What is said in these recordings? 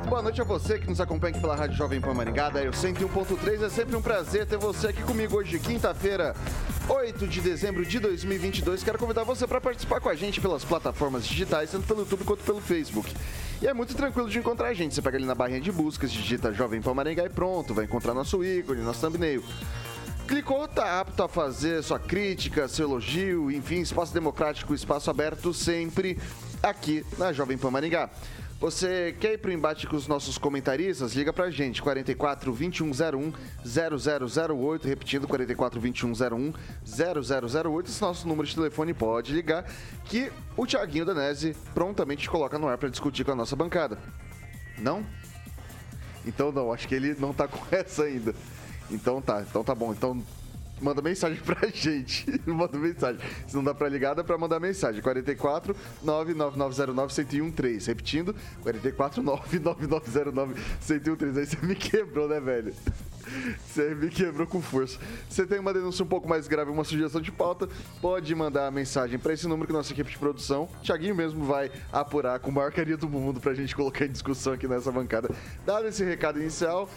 Muito boa noite a você que nos acompanha aqui pela Rádio Jovem Pan Maringá, Eu 101.3. É sempre um prazer ter você aqui comigo hoje, quinta-feira, 8 de dezembro de 2022. Quero convidar você para participar com a gente pelas plataformas digitais, tanto pelo YouTube quanto pelo Facebook. E é muito tranquilo de encontrar a gente. Você pega ali na barrinha de buscas, digita Jovem Pan Maringá e pronto, vai encontrar nosso ícone, nosso thumbnail. Clicou, tá apto a fazer sua crítica, seu elogio, enfim, espaço democrático, espaço aberto sempre aqui na Jovem Pan Maringá. Você quer ir para o embate com os nossos comentaristas? Liga para a gente, 44 2101 0008, repetindo, 44 2101 0008. Esse nosso número de telefone pode ligar, que o Tiaguinho Danese prontamente te coloca no ar para discutir com a nossa bancada. Não? Então não, acho que ele não está com essa ainda. Então tá, então tá bom. Então manda mensagem pra gente. manda mensagem. Se não dá pra ligar, dá pra mandar mensagem. 44 99909 1013. Repetindo, 44 99909 1013. Aí você me quebrou, né, velho? Você me quebrou com força. Você tem uma denúncia um pouco mais grave, uma sugestão de pauta, pode mandar a mensagem para esse número que nossa equipe de produção, Thiaguinho mesmo vai apurar com o maior carinho do mundo pra gente colocar em discussão aqui nessa bancada. Dado esse recado inicial,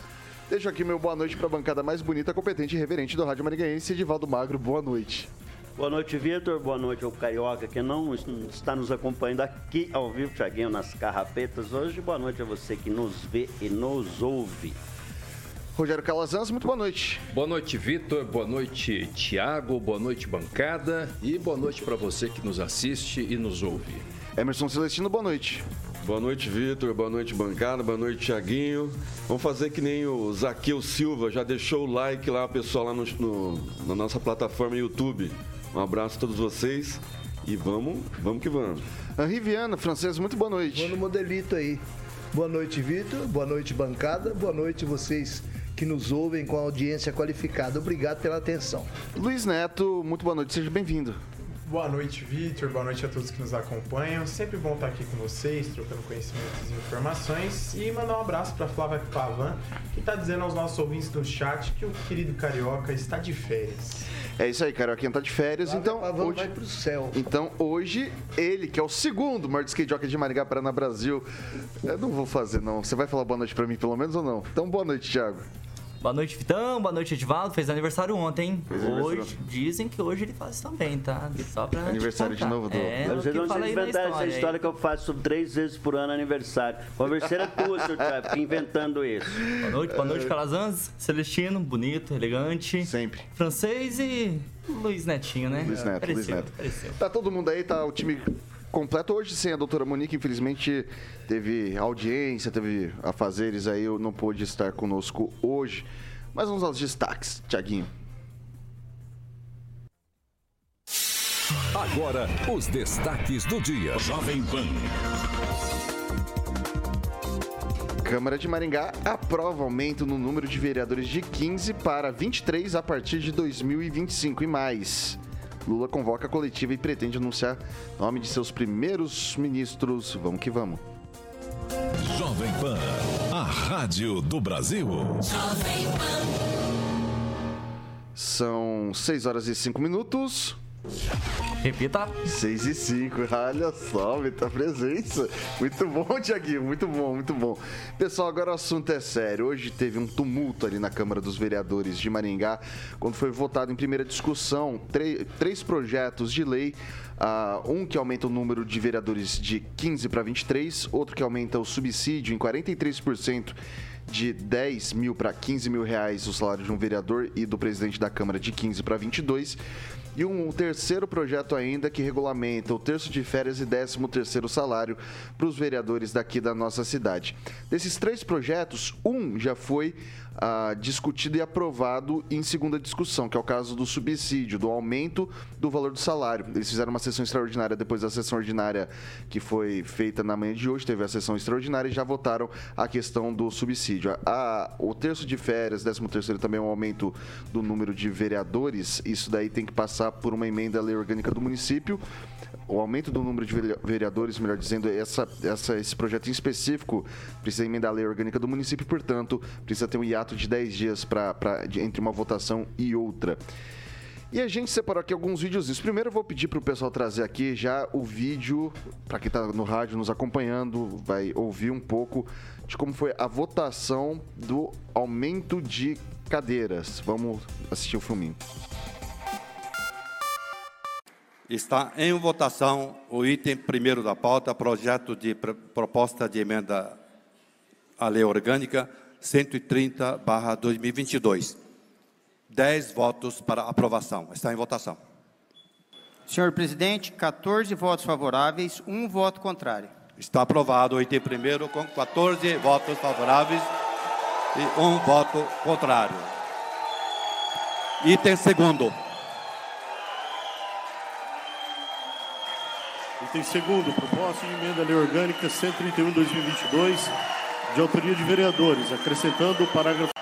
Deixo aqui meu boa noite para a bancada mais bonita, competente e reverente do Rádio Maringaense, Edivaldo Magro. Boa noite. Boa noite, Vitor. Boa noite ao Carioca, que não está nos acompanhando aqui ao vivo, Thiaguinho, nas carrapetas hoje. Boa noite a você que nos vê e nos ouve. Rogério Calazans, muito boa noite. Boa noite, Vitor. Boa noite, Tiago. Boa noite, bancada. E boa noite para você que nos assiste e nos ouve. Emerson Celestino, boa noite. Boa noite, Vitor. Boa noite, bancada. Boa noite, Tiaguinho. Vamos fazer que nem o Zaqueu Silva, já deixou o like lá, pessoal, lá no, no, na nossa plataforma YouTube. Um abraço a todos vocês e vamos, vamos que vamos. Henri Viana, francês, muito boa noite. Boa no modelito aí. Boa noite, Vitor. Boa noite, bancada. Boa noite, vocês que nos ouvem com audiência qualificada. Obrigado pela atenção. Luiz Neto, muito boa noite. Seja bem-vindo. Boa noite, Vitor. Boa noite a todos que nos acompanham. Sempre bom estar aqui com vocês, trocando conhecimentos e informações. E mandar um abraço para Flávia Pavan, que está dizendo aos nossos ouvintes do chat que o querido Carioca está de férias. É isso aí, Carioquinha está de férias, Flávia então Pavan hoje vai pro céu. Então hoje ele, que é o segundo maior skate jockey de Maringá Paraná Brasil, eu não vou fazer não. Você vai falar boa noite para mim pelo menos ou não? Então boa noite, Thiago. Boa noite, Vitão. Boa noite, Edivaldo. Fez aniversário ontem. Fez hoje, aniversário. dizem que hoje ele faz também, tá? Só pra Aniversário de novo do... É, Você não tinha inventar essa história que eu faço três vezes por ano aniversário. Converseira tua, seu Thiago, inventando isso. Boa noite, boa noite, Calazans. Celestino, bonito, elegante. Sempre. Francês e Luiz Netinho, né? Luiz Neto, Luiz Neto. Tá todo mundo aí, tá o time completo hoje sem a doutora Monique, infelizmente teve audiência, teve afazeres aí, eu não pôde estar conosco hoje. Mas vamos aos destaques, Tiaguinho. Agora, os destaques do dia. Jovem Pan. Câmara de Maringá aprova aumento no número de vereadores de 15 para 23 a partir de 2025 e mais. Lula convoca a coletiva e pretende anunciar nome de seus primeiros ministros. Vamos que vamos. Jovem Pan, a rádio do Brasil. Jovem Pan. São 6 horas e 5 minutos. Repita. 6 e 5, olha só, muita presença. Muito bom, Tiaguinho, muito bom, muito bom. Pessoal, agora o assunto é sério. Hoje teve um tumulto ali na Câmara dos Vereadores de Maringá, quando foi votado em primeira discussão três projetos de lei. Uh, um que aumenta o número de vereadores de 15 para 23, outro que aumenta o subsídio em 43% de 10 mil para 15 mil reais o salário de um vereador e do presidente da Câmara de 15 para 22 e um terceiro projeto ainda que regulamenta o terço de férias e 13 terceiro salário para os vereadores daqui da nossa cidade. Desses três projetos, um já foi ah, discutido e aprovado em segunda discussão, que é o caso do subsídio, do aumento do valor do salário. Eles fizeram uma sessão extraordinária depois da sessão ordinária que foi feita na manhã de hoje, teve a sessão extraordinária e já votaram a questão do subsídio. A, o terço de férias, 13 terceiro também é um aumento do número de vereadores, isso daí tem que passar por uma emenda à lei orgânica do município o aumento do número de vereadores, melhor dizendo, essa, essa, esse projeto em específico precisa emendar a lei orgânica do município, portanto, precisa ter um hiato de 10 dias pra, pra, de, entre uma votação e outra. E a gente separou aqui alguns vídeos. Primeiro eu vou pedir para o pessoal trazer aqui já o vídeo, para quem está no rádio nos acompanhando, vai ouvir um pouco de como foi a votação do aumento de cadeiras. Vamos assistir o filminho. Está em votação o item primeiro da pauta, projeto de proposta de emenda à lei orgânica 130/2022. Dez votos para aprovação. Está em votação. Senhor presidente, 14 votos favoráveis, um voto contrário. Está aprovado o item primeiro com 14 votos favoráveis e um voto contrário. Item segundo. Item segundo, proposta de emenda à lei orgânica 131-2022, de autoria de vereadores, acrescentando o parágrafo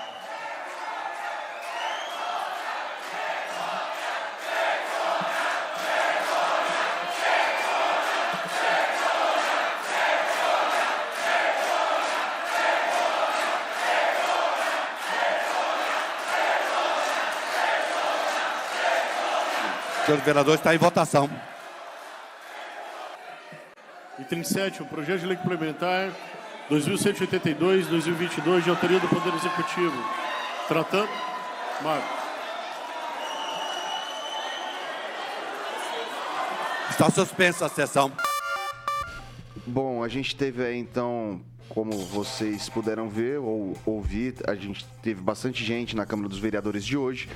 Senhor vereador, está em votação. Item 7, o projeto de lei complementar 2182-2022, de autoria do Poder Executivo. Tratando. Marcos. Está suspensa a sessão. Bom, a gente teve aí então, como vocês puderam ver ou ouvir, a gente teve bastante gente na Câmara dos Vereadores de hoje.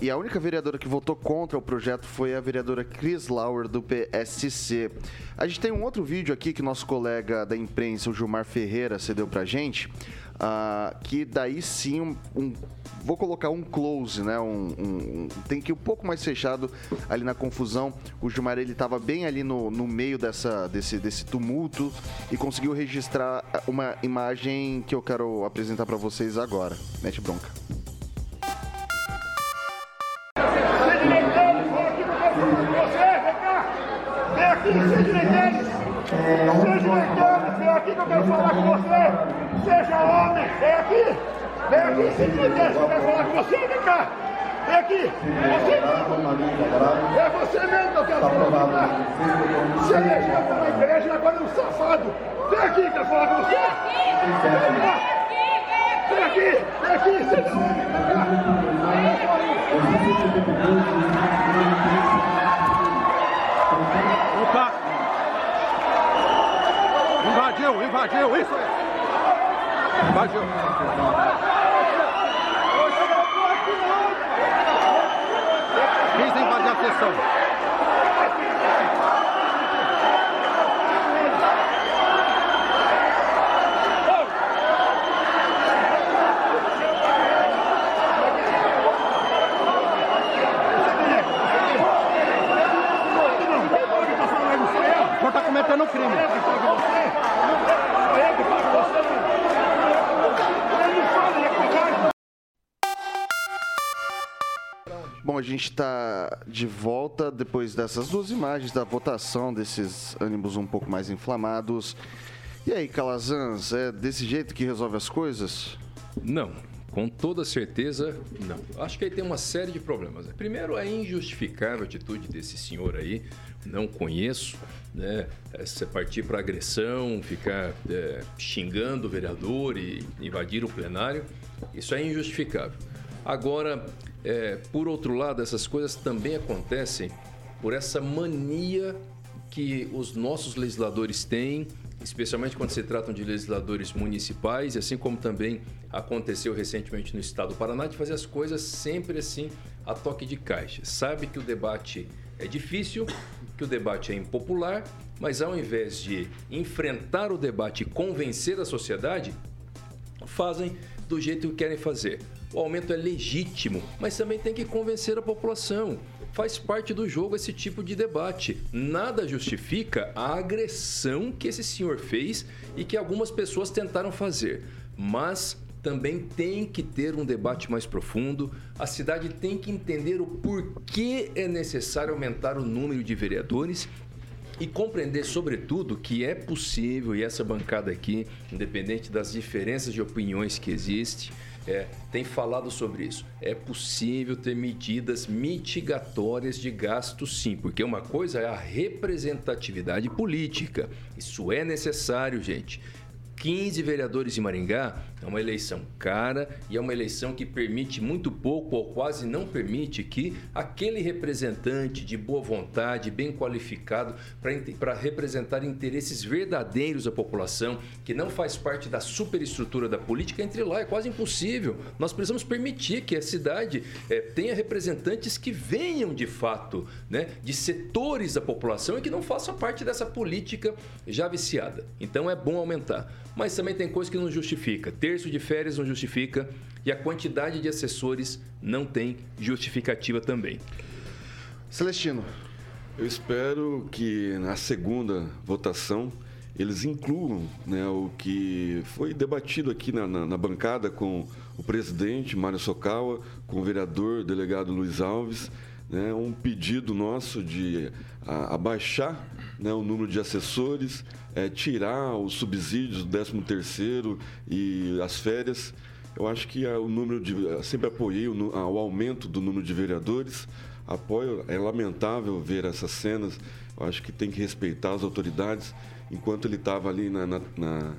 E a única vereadora que votou contra o projeto foi a vereadora Chris Lauer, do PSC. A gente tem um outro vídeo aqui que nosso colega da imprensa, o Gilmar Ferreira, cedeu pra gente. Uh, que daí sim um, um, vou colocar um close, né? Um, um, tem que ir um pouco mais fechado ali na confusão. O Gilmar ele estava bem ali no, no meio dessa, desse, desse tumulto e conseguiu registrar uma imagem que eu quero apresentar para vocês agora. Mete bronca. Leiteiros, vem aqui que eu quero falar com você. Seja homem, vem aqui. Vem aqui, seja leiteiros, que eu quero falar com você. Vem cá. Vem aqui. Você mesmo. É você mesmo que eu quero falar. Você elegeu na igreja e agora é um safado. Vem aqui, quero falar com você. Vem cá. Vem aqui, vem aqui, seja homem. Vem cá. Invadiu, invadiu, isso aí! Invadiu! Quis invadir a sessão. Gente está de volta depois dessas duas imagens da votação desses ânimos um pouco mais inflamados. E aí, Calazans, é desse jeito que resolve as coisas? Não, com toda certeza, não. Acho que aí tem uma série de problemas. Primeiro, é injustificável a atitude desse senhor aí, não conheço, né? É, você partir para agressão, ficar é, xingando o vereador e invadir o plenário, isso é injustificável. Agora, é, por outro lado, essas coisas também acontecem por essa mania que os nossos legisladores têm especialmente quando se tratam de legisladores municipais, assim como também aconteceu recentemente no estado do Paraná, de fazer as coisas sempre assim a toque de caixa. Sabe que o debate é difícil, que o debate é impopular, mas ao invés de enfrentar o debate e convencer a sociedade, fazem do jeito que querem fazer. O aumento é legítimo, mas também tem que convencer a população. Faz parte do jogo esse tipo de debate. Nada justifica a agressão que esse senhor fez e que algumas pessoas tentaram fazer. Mas também tem que ter um debate mais profundo. A cidade tem que entender o porquê é necessário aumentar o número de vereadores e compreender, sobretudo, que é possível, e essa bancada aqui, independente das diferenças de opiniões que existem, é, tem falado sobre isso. É possível ter medidas mitigatórias de gasto, sim, porque uma coisa é a representatividade política. Isso é necessário, gente. 15 vereadores em Maringá é uma eleição cara e é uma eleição que permite muito pouco ou quase não permite que aquele representante de boa vontade, bem qualificado para representar interesses verdadeiros da população, que não faz parte da superestrutura da política, entre lá. É quase impossível. Nós precisamos permitir que a cidade é, tenha representantes que venham de fato né, de setores da população e que não façam parte dessa política já viciada. Então é bom aumentar mas também tem coisa que não justifica. Terço de férias não justifica e a quantidade de assessores não tem justificativa também. Celestino. Eu espero que na segunda votação eles incluam né, o que foi debatido aqui na, na, na, bancada com o presidente Mário Socawa, com o vereador delegado Luiz Alves, né, um pedido nosso de a, abaixar né, o número de assessores, é, tirar os subsídios do 13 terceiro e as férias. Eu acho que o número de. Sempre apoiei o, o aumento do número de vereadores. Apoio, é lamentável ver essas cenas. Eu acho que tem que respeitar as autoridades. Enquanto ele estava ali na, na, na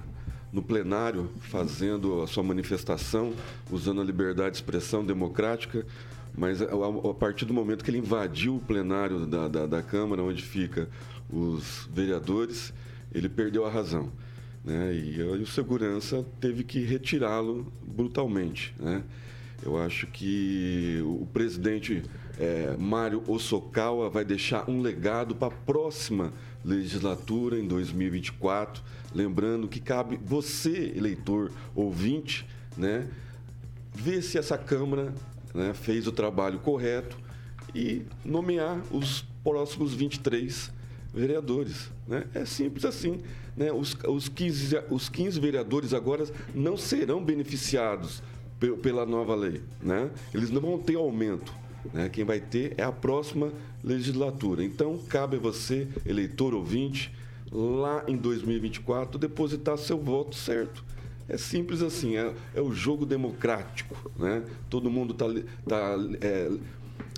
no plenário fazendo a sua manifestação, usando a liberdade de expressão democrática, mas a, a, partir do momento que ele invadiu o plenário da, da, da Câmara, onde fica os vereadores, ele perdeu a razão. Né? E, e o segurança teve que retirá-lo brutalmente. Né? Eu acho que o presidente é, Mário Osokawa vai deixar um legado para a próxima legislatura, em 2024. Lembrando que cabe você, eleitor, ouvinte, né, ver se essa Câmara né, fez o trabalho correto e nomear os próximos 23 vereadores. Né? É simples assim. Né? Os, os, 15, os 15 vereadores agora não serão beneficiados pela nova lei. Né? Eles não vão ter aumento. Né? Quem vai ter é a próxima legislatura. Então, cabe a você, eleitor ouvinte, lá em 2024, depositar seu voto certo. É simples assim, é, é o jogo democrático. Né? Todo mundo está tá, é,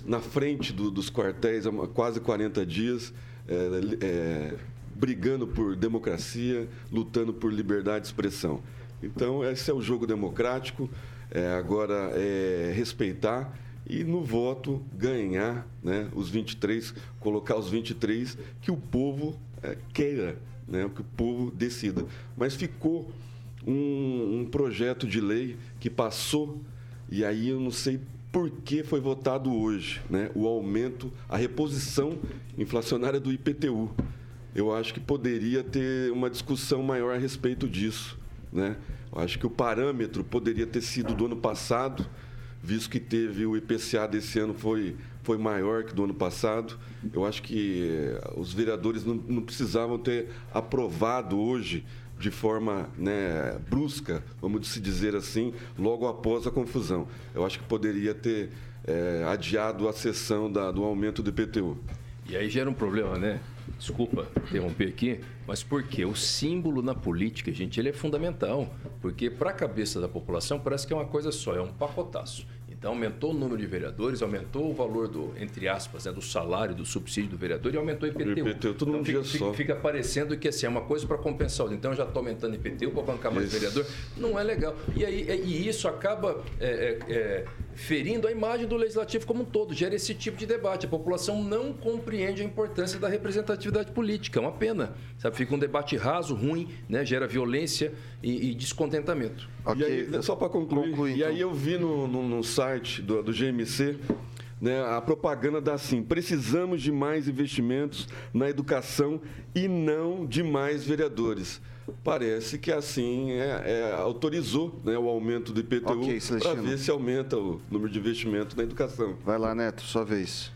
na frente do, dos quartéis há quase 40 dias é, é, brigando por democracia, lutando por liberdade de expressão. Então, esse é o jogo democrático. É, agora é respeitar e no voto ganhar né, os 23, colocar os 23 que o povo é, queira, né, que o povo decida. Mas ficou um, um projeto de lei que passou, e aí eu não sei por que foi votado hoje né, o aumento, a reposição inflacionária do IPTU. Eu acho que poderia ter uma discussão maior a respeito disso. Né? Eu acho que o parâmetro poderia ter sido do ano passado, visto que teve o IPCA desse ano foi, foi maior que do ano passado. Eu acho que eh, os vereadores não, não precisavam ter aprovado hoje de forma né, brusca, vamos se dizer assim, logo após a confusão. Eu acho que poderia ter é, adiado a sessão da, do aumento do IPTU. E aí gera um problema, né? Desculpa interromper aqui, mas por quê? O símbolo na política, gente, ele é fundamental. Porque para a cabeça da população parece que é uma coisa só, é um pacotaço. Então aumentou o número de vereadores, aumentou o valor do, entre aspas, né, do salário, do subsídio do vereador e aumentou o IPTU. IPTU tudo então, fica, fica, só. Fica parecendo que assim, é uma coisa para compensar. Então eu já estou aumentando IPTU para bancar mais isso. vereador. Não é legal. E, aí, e isso acaba é, é, ferindo a imagem do legislativo como um todo, gera esse tipo de debate. A população não compreende a importância da representatividade política, é uma pena. Sabe? Fica um debate raso, ruim, né? gera violência e, e descontentamento. E aí, só para concluir, e aí eu vi no, no, no site do, do GMC né, a propaganda dá assim: precisamos de mais investimentos na educação e não de mais vereadores. Parece que assim é, é, autorizou né, o aumento do IPTU Ok, para ver se aumenta o número de investimento na educação. Vai lá, Neto, sua vez.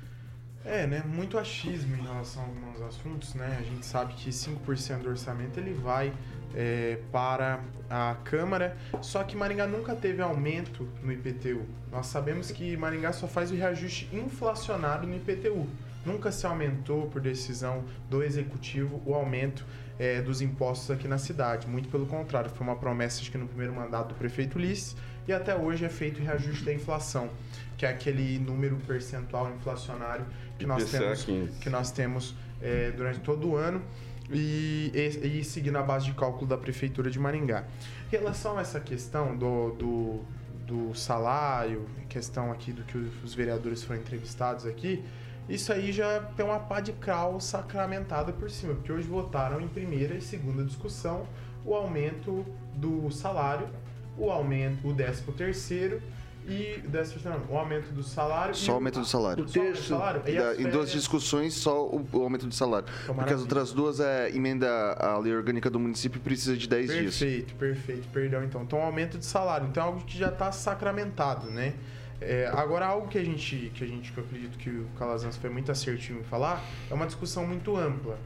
É, né? Muito achismo em relação a alguns assuntos, né? A gente sabe que 5% do orçamento ele vai é, para a Câmara, só que Maringá nunca teve aumento no IPTU. Nós sabemos que Maringá só faz o reajuste inflacionário no IPTU. Nunca se aumentou, por decisão do Executivo, o aumento é, dos impostos aqui na cidade. Muito pelo contrário, foi uma promessa acho que no primeiro mandato do prefeito Ulisses e até hoje é feito o reajuste da inflação, que é aquele número percentual inflacionário que nós IPCA temos, 15. que nós temos é, durante todo o ano e, e, e seguindo a base de cálculo da Prefeitura de Maringá. Em relação a essa questão do, do, do salário, questão aqui do que os vereadores foram entrevistados aqui, isso aí já tem uma pá de cal sacramentada por cima, porque hoje votaram em primeira e segunda discussão o aumento do salário, o aumento, o décimo terceiro e não, o aumento do salário Só o aumento do salário. O salário? Da- em duas discussões, só o, o aumento do salário. Porque as outras duas é emenda à lei orgânica do município e precisa de 10 dias. Perfeito, perfeito, perdão então. Então, aumento de salário. Então, é algo que já está sacramentado, né? É, agora, algo que a gente, que a gente, que eu acredito que o Calazans foi muito assertivo em falar, é uma discussão muito ampla.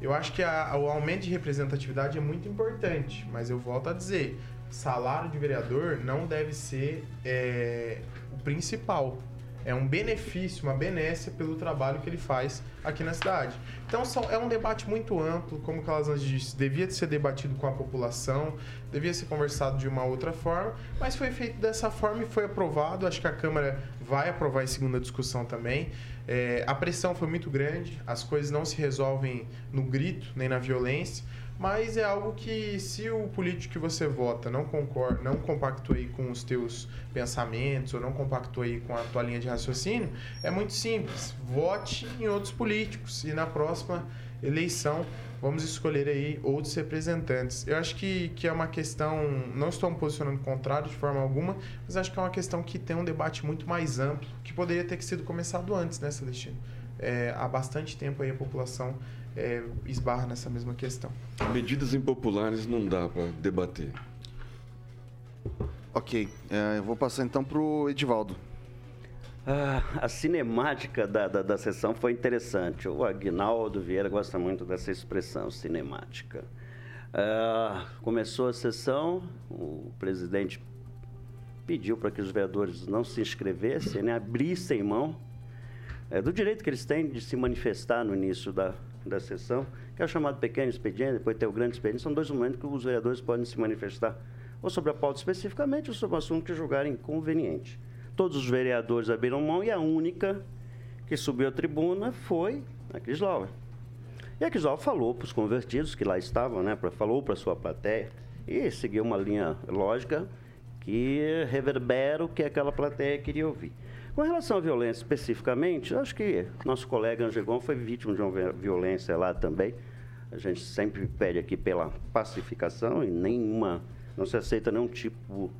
Eu acho que a- o aumento de representatividade é muito importante, mas eu volto a dizer, salário de vereador não deve ser é, o principal. É um benefício, uma benécia pelo trabalho que ele faz aqui na cidade. Então são- é um debate muito amplo, como o Calazans disse, devia ser debatido com a população, devia ser conversado de uma outra forma, mas foi feito dessa forma e foi aprovado. Acho que a Câmara vai aprovar em segunda discussão também. É, a pressão foi muito grande, as coisas não se resolvem no grito nem na violência. Mas é algo que, se o político que você vota não concorda, não compactua aí com os teus pensamentos ou não compactua aí com a tua linha de raciocínio, é muito simples. Vote em outros políticos e na próxima eleição vamos escolher aí outros representantes. Eu acho que, que é uma questão, não estou me posicionando contrário de forma alguma, mas acho que é uma questão que tem um debate muito mais amplo, que poderia ter sido começado antes, né, Celestino? É, há bastante tempo aí a população é, esbarra nessa mesma questão. Medidas impopulares não dá para debater. Ok, é, eu vou passar então pro Edivaldo. Ah, a cinemática da, da, da sessão foi interessante. O Agnaldo Vieira gosta muito dessa expressão, cinemática. Ah, começou a sessão, o presidente pediu para que os vereadores não se inscrevessem, né, abrissem mão é, do direito que eles têm de se manifestar no início da, da sessão, que é o chamado pequeno expediente, depois tem o grande expediente. São dois momentos que os vereadores podem se manifestar, ou sobre a pauta especificamente, ou sobre o assunto que julgarem conveniente. Todos os vereadores abriram mão e a única que subiu à tribuna foi a Crislauer. E a Crislauer falou para os convertidos que lá estavam, né, falou para a sua plateia, e seguiu uma linha lógica que reverbera o que aquela plateia queria ouvir. Com relação à violência especificamente, acho que nosso colega Angegon foi vítima de uma vi- violência lá também. A gente sempre pede aqui pela pacificação e nenhuma, não se aceita nenhum tipo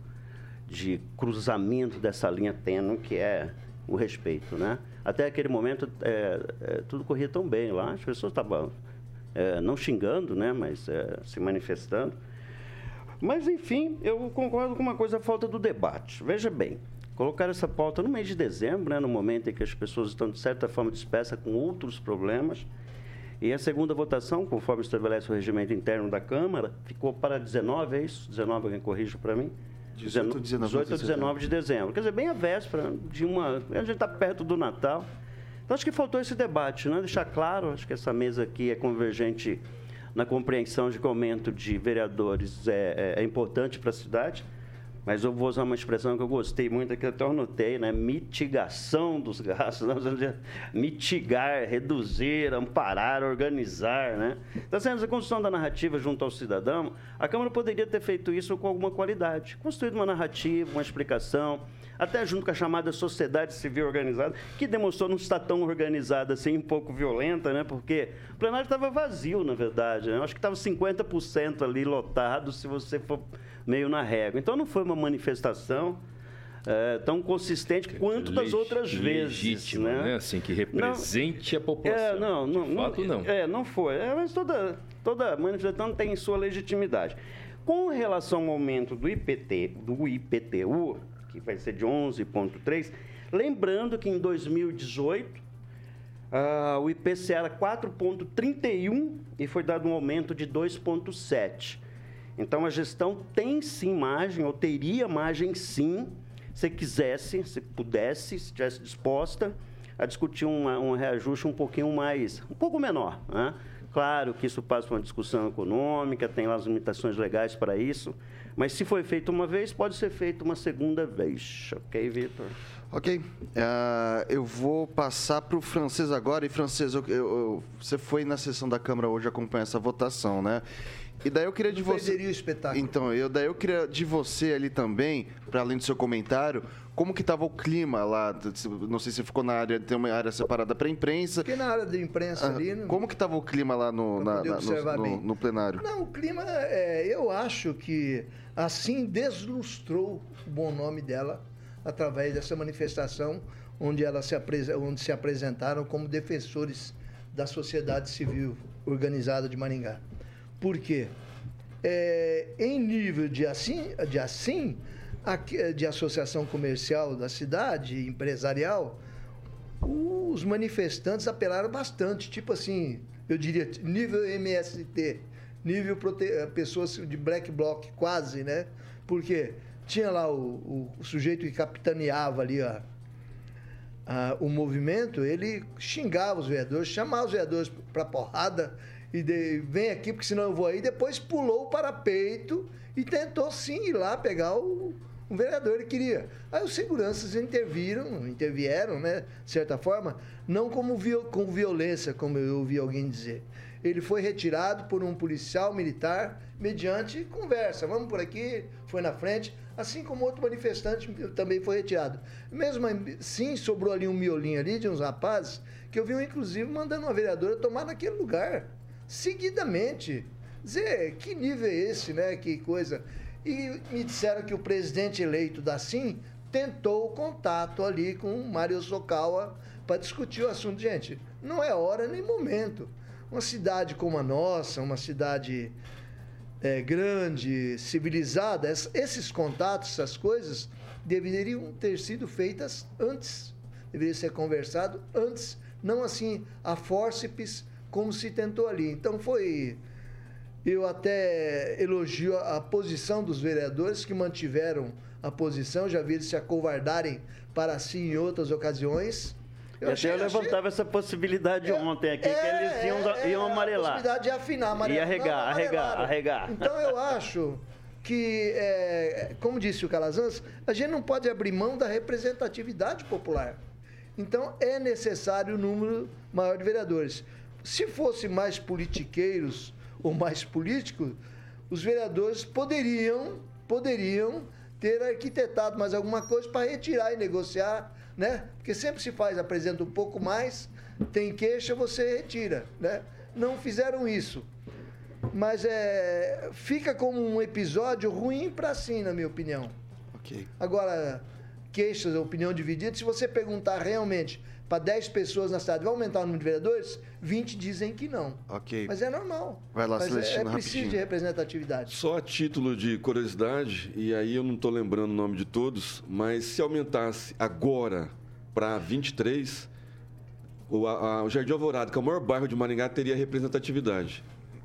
de cruzamento dessa linha tênue que é o respeito, né? Até aquele momento é, é, tudo corria tão bem lá, as pessoas estavam é, não xingando, né, mas é, se manifestando. Mas enfim, eu concordo com uma coisa, a falta do debate. Veja bem, colocar essa pauta no mês de dezembro, né, no momento em que as pessoas estão de certa forma dispersas com outros problemas, e a segunda votação, conforme estabelece o regimento interno da Câmara, ficou para 19, é isso? 19, alguém corrija para mim? 18, 19 18 a de 19 de dezembro. Quer dizer, bem a véspera de uma. A gente está perto do Natal. Então, acho que faltou esse debate, né? Deixar claro, acho que essa mesa aqui é convergente na compreensão de que o aumento de vereadores é, é- é importante para a cidade, mas eu vou usar uma expressão que eu gostei muito, que eu até anotei, né? Mitigação dos gastos. Dizer, mitigar, reduzir, amparar, organizar, né? Então, assim, a construção da narrativa junto ao cidadão, a Câmara poderia ter feito isso com alguma qualidade. Construído uma narrativa, uma explicação, até junto com a chamada sociedade civil organizada, que demonstrou não estar tão organizada assim, um pouco violenta, né? Porque o plenário estava vazio, na verdade. Né? Eu acho que estava 50% ali lotado, se você for meio na régua. Então não foi uma manifestação é, tão consistente quanto das outras vezes. Legítima, né? né? Assim, que represente não, a população. É, não, não, De fato, não. não. É, não foi. É, mas toda, toda manifestação tem sua legitimidade. Com relação ao aumento do IPT, do IPTU, que vai ser de 11,3, lembrando que em 2018 ah, o IPCA era 4,31 e foi dado um aumento de 2,7. Então a gestão tem sim margem, ou teria margem sim, se quisesse, se pudesse, se estivesse disposta a discutir uma, um reajuste um pouquinho mais, um pouco menor. Né? Claro que isso passa por uma discussão econômica, tem lá as limitações legais para isso, mas se foi feito uma vez, pode ser feito uma segunda vez. Ok, Vitor? Ok. Ah, eu vou passar para o francês agora. E, francês, eu- eu- você foi na sessão da Câmara hoje acompanhar essa votação, né? E daí eu queria de você. perderia o espetáculo. Então, eu, daí eu queria de você ali também, para além do seu comentário, como que estava o clima lá? Não sei se ficou na área, tem uma área separada para imprensa. Fiquei na área de imprensa Ah, ali. não- Como que estava o clima lá no, na- no, no- no plenário? Não, o clima, é, eu acho que assim deslustrou o bom nome dela através dessa manifestação onde, ela se, apres- onde se apresentaram como defensores da sociedade civil organizada de Maringá. Por quê? É, em nível de assim, de assim aqui- de associação comercial da cidade, empresarial, os manifestantes apelaram bastante, tipo assim, eu diria nível MST, nível eh, pessoas de black bloc quase, né? Porque tinha lá o, o- o sujeito que capitaneava ali a, a- o movimento, ele xingava os vereadores, chamava os vereadores para porrada e de- vem aqui porque senão eu vou aí. Depois pulou o parapeito e tentou sim ir lá pegar o, o vereador, ele queria. Aí os seguranças interviram, intervieram, né, de certa forma, não como viol- com violência, como eu ouvi alguém dizer. Ele foi retirado por um policial militar mediante conversa. Vamos por aqui, foi na frente, assim como outro manifestante também foi retirado. Mesmo assim, sobrou ali um miolinho ali de uns rapazes que eu vi, inclusive, mandando uma vereadora tomar naquele lugar, seguidamente. Dizer, que nível é esse, né? Que coisa. E me disseram que o presidente eleito da SIM tentou o contato ali com o Mário Sokawa para discutir o assunto. Gente, não é hora nem momento. Uma cidade como a nossa, uma cidade é, grande, civilizada, es- esses contatos, essas coisas, deveriam ter sido feitas antes. Deveria ser conversado antes, não assim a fórceps, como se tentou ali. Então foi. Eu até elogio a a posição dos vereadores que mantiveram a posição, já vi eles se acovardarem para si em outras ocasiões. Eu, achei, eu levantava essa possibilidade ontem aqui, que eles iam, é, iam A amarelar. possibilidade de afinar, amarelar. E arregar, Não, arregar, arregar. Então eu acho que, é, como disse o Calazans, a gente não pode abrir mão da representatividade popular. Então é necessário um número maior de vereadores. Se fosse mais politiqueiros ou mais políticos, os vereadores poderiam, poderiam ter arquitetado mais alguma coisa para retirar e negociar, né? Porque sempre se faz, apresenta um pouco mais, tem queixa, você retira, né? Não fizeram isso. Mas é, fica como um episódio ruim para sim, na minha opinião. Ok. Agora, queixas, opinião dividida, se você perguntar realmente para 10 pessoas na cidade, vai aumentar o número de vereadores? 20 dizem que não. Ok. Mas é normal. Vai lá, Mas é, Celestino, é preciso rapidinho. de representatividade. Só a título de curiosidade, e aí eu não estou lembrando o nome de todos, mas se aumentasse agora para 23, o, a- o Jardim Alvorada, que é o maior bairro de Maringá, teria representatividade.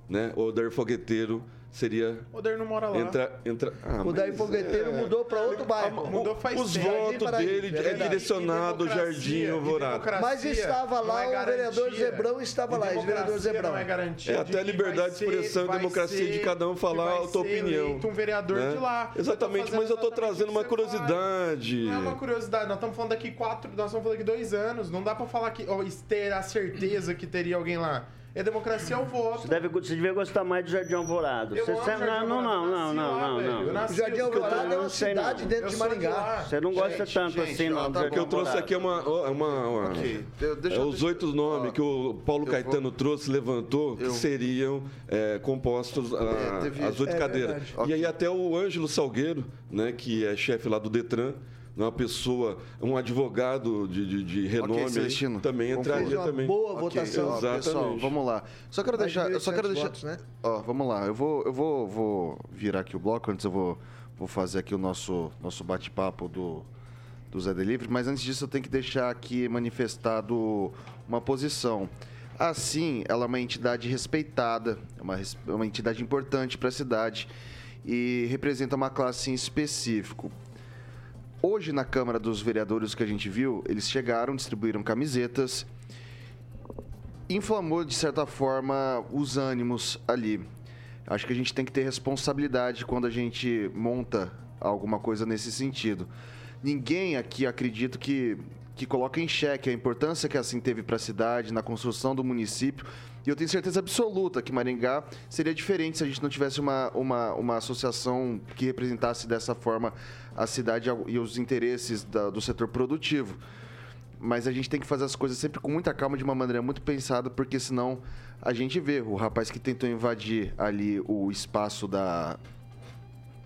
Né? O Odair Fogueteiro seria. O Daí não mora lá. Entra, entra, ah, o Daí Fogueteiro é- mudou para outro bairro. Mudou faz Os votos dele é é direcionado ao Jardim Alvorada. Mas estava lá é o vereador. Zebrão, estava lá, esse vereador Zebrão. Não é, garantia É de até a liberdade de expressão e democracia de ser- cada um falar a ser opinião. um vereador né? de lá. Exatamente, fazendo mas eu tô exatamente trazendo o uma curiosidade. Não é uma curiosidade, nós estamos falando daqui quatro, nós estamos falando daqui dois anos. Não dá pra falar que ó, ter a certeza que teria alguém lá. É democracia ao voto. Você, deve, você devia gostar mais do Jardim Alvorada. Eu Você amo sabe- Jardim não, não, não, não, não, não, Eu não. O Jardim Alvorada é uma não. cidade dentro Eu de Maringá. Você não gosta Gente, tanto gente, assim, ó, não, tá bom. Eu trouxe aqui uma. uma, uma- Ok, eu- deixa é, eu- os oito nomes ó, que o Paulo Caetano trouxe, levantou, que Eu- seriam é, compostos a- É, teve- as oito é cadeiras. E aí até o Ângelo Salgueiro, né, que é chefe lá do Detran, uma pessoa, um advogado de, de, de renome, aí, Celestino. também entraria também. boa Ok, votação. ó, pessoal, Exatamente. vamos lá. Só quero deixar, eu só quero 1.800 deixar, votos, né? ó, vamos lá. Eu vou, eu vou, vou virar aqui o bloco. Antes eu vou, vou fazer aqui o nosso, nosso bate-papo do do Zé Delivery, mas antes disso eu tenho que deixar aqui manifestado uma posição. Assim, ela é uma entidade respeitada, é uma, é uma entidade importante para a cidade e representa uma classe em específico. Hoje, na Câmara dos Vereadores que a gente viu, eles chegaram, distribuíram camisetas, inflamou, de certa forma, os ânimos ali. Acho que a gente tem que ter responsabilidade quando a gente monta alguma coisa nesse sentido. Ninguém aqui, acredito que, que coloca em xeque a importância que assim teve para a cidade, na construção do município. E eu tenho certeza absoluta que Maringá seria diferente se a gente não tivesse uma, uma, uma associação que representasse dessa forma a cidade e os interesses da- do setor produtivo mas a gente tem que fazer as coisas sempre com muita calma, de uma maneira muito pensada, porque senão a gente vê o rapaz que tentou invadir ali o espaço da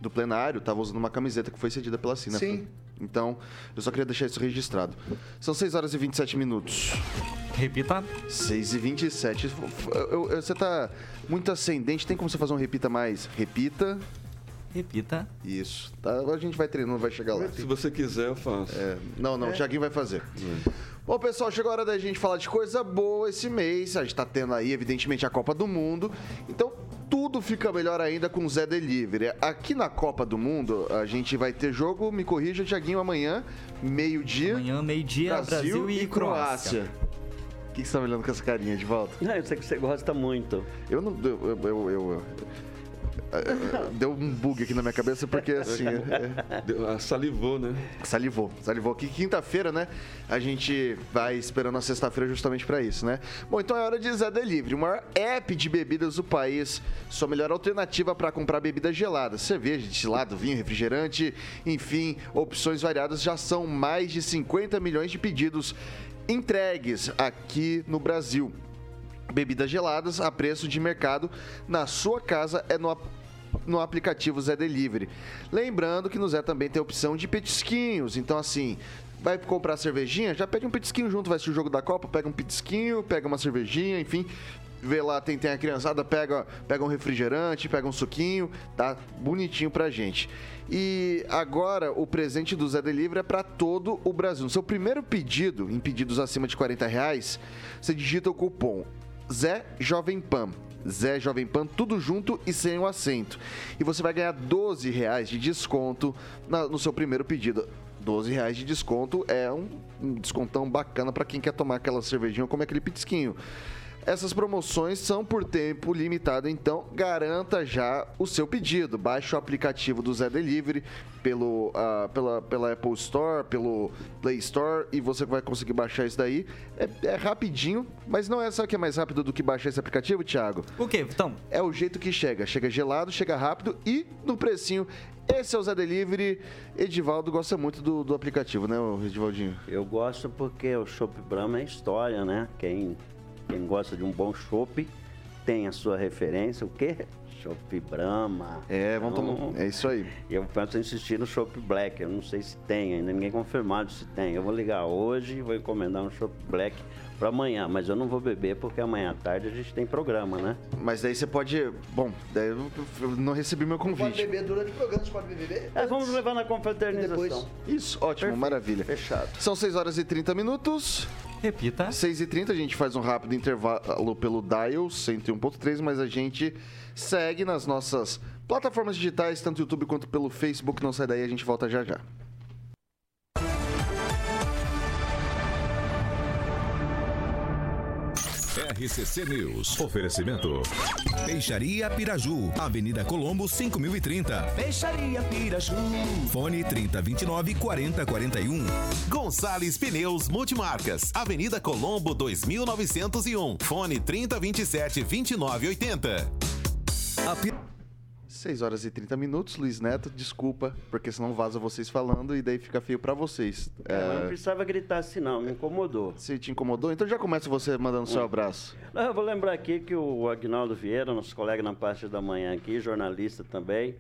do plenário estava usando uma camiseta que foi cedida pela Sina. Sim. Então, eu só queria deixar isso registrado. São 6 horas e 27 minutos. Repita. 6 e 27. Eu- eu- você tá muito ascendente. Tem como você fazer um repita mais? Repita. Repita. Isso. Tá, agora a gente vai treinando, vai chegar lá. Se você quiser, eu faço. É, não, não, o Thiaguinho vai fazer. Bom, pessoal, chegou a hora da gente falar de coisa boa esse mês. A gente tá tendo aí, evidentemente, a Copa do Mundo. Então, tudo fica melhor ainda com o Zé Delivery. Aqui na Copa do Mundo, a gente vai ter jogo, me corrija, Thiaguinho, amanhã, meio-dia. Amanhã, meio-dia, Brasil, e, Croácia. O que que você tá me olhando com essa carinha de volta? Não, eu sei que você gosta muito. Eu não. Eu. eu, eu- eu- eu- deu um bug aqui na minha cabeça porque assim. é- Deu- ah, Salivou, né? Salivou, salivou. Que quinta-feira, né? A gente vai esperando a sexta-feira justamente pra isso, né? Bom, então é hora de Zé Delivery, o maior app de bebidas do país, sua melhor alternativa para comprar bebidas geladas, cerveja, destilado, vinho, refrigerante, enfim, opções variadas. Já são mais de 50 milhões de pedidos entregues aqui no Brasil. Bebidas geladas a preço de mercado na sua casa é no, no aplicativo Zé Delivery. Lembrando que no Zé também tem a opção de petisquinhos. Então, assim, vai comprar cervejinha, já pede um petisquinho junto, vai assistir o jogo da Copa, pega um petisquinho, pega uma cervejinha, enfim. Vê lá, tem, tem a criançada, pega, pega um refrigerante, pega um suquinho, tá bonitinho pra gente. E agora o presente do Zé Delivery é para todo o Brasil. No seu primeiro pedido, em pedidos acima de 40 reais, você digita o cupom Zé Jovem Pan. Zé Jovem Pan, tudo junto e sem o acento. E você vai ganhar 12 reais de desconto na- no seu primeiro pedido. 12 reais de desconto é um, um descontão bacana para quem quer tomar aquela cervejinha ou comer aquele pitisquinho. Essas promoções são por tempo limitado, então garanta já o seu pedido. Baixe o aplicativo do Zé Delivery pelo, ah, pela, pela Apple Store, pelo Play Store e você vai conseguir baixar isso daí. É, é rapidinho, mas não é só que é mais rápido do que baixar esse aplicativo, Thiago? O quê, Vitão? É o jeito que chega. Chega gelado, chega rápido e no precinho. Esse é o Zé Delivery. Edivaldo gosta muito do, do aplicativo, né, Edivaldinho? Eu gosto porque o Chopp Brahma é história, né? Quem, quem gosta de um bom chopp tem a sua referência. O quê? Chopp Brahma. É, vamos Então, tomar. É isso aí. Eu penso em insistir no Chopp Black. Eu não sei se tem ainda, ninguém confirmado se tem. Eu vou ligar hoje e vou encomendar um Chopp Black para amanhã. Mas eu não vou beber porque amanhã à tarde a gente tem programa, né? Mas daí você pode. Bom, daí eu não recebi meu Pode convite. beber durante o programa, você pode beber. É, vamos levar na E confraternização. depois. Isso, ótimo, maravilha. Fechado. São 6 horas e 30 minutos. Repita. 6h30 a gente faz um rápido intervalo pelo Dial 101.3, mas a gente segue nas nossas plataformas digitais, tanto YouTube quanto pelo Facebook. Não sai daí, a gente volta já já. RCC News. Oferecimento. Peixaria Piraju, Avenida Colombo 5030. Peixaria Piraju. Fone 3029 4041. Gonçalves Pneus Multimarcas, Avenida Colombo 2901. Fone 3027 2980. A 6 horas e 30 minutos, Luiz Neto, desculpa, porque senão vaza vocês falando e daí fica feio pra vocês. É, mas não precisava gritar assim, não, me incomodou. Se te incomodou, então já começa você mandando seu abraço. Não, eu vou lembrar aqui que o Agnaldo Vieira, nosso colega na parte da manhã aqui, jornalista também,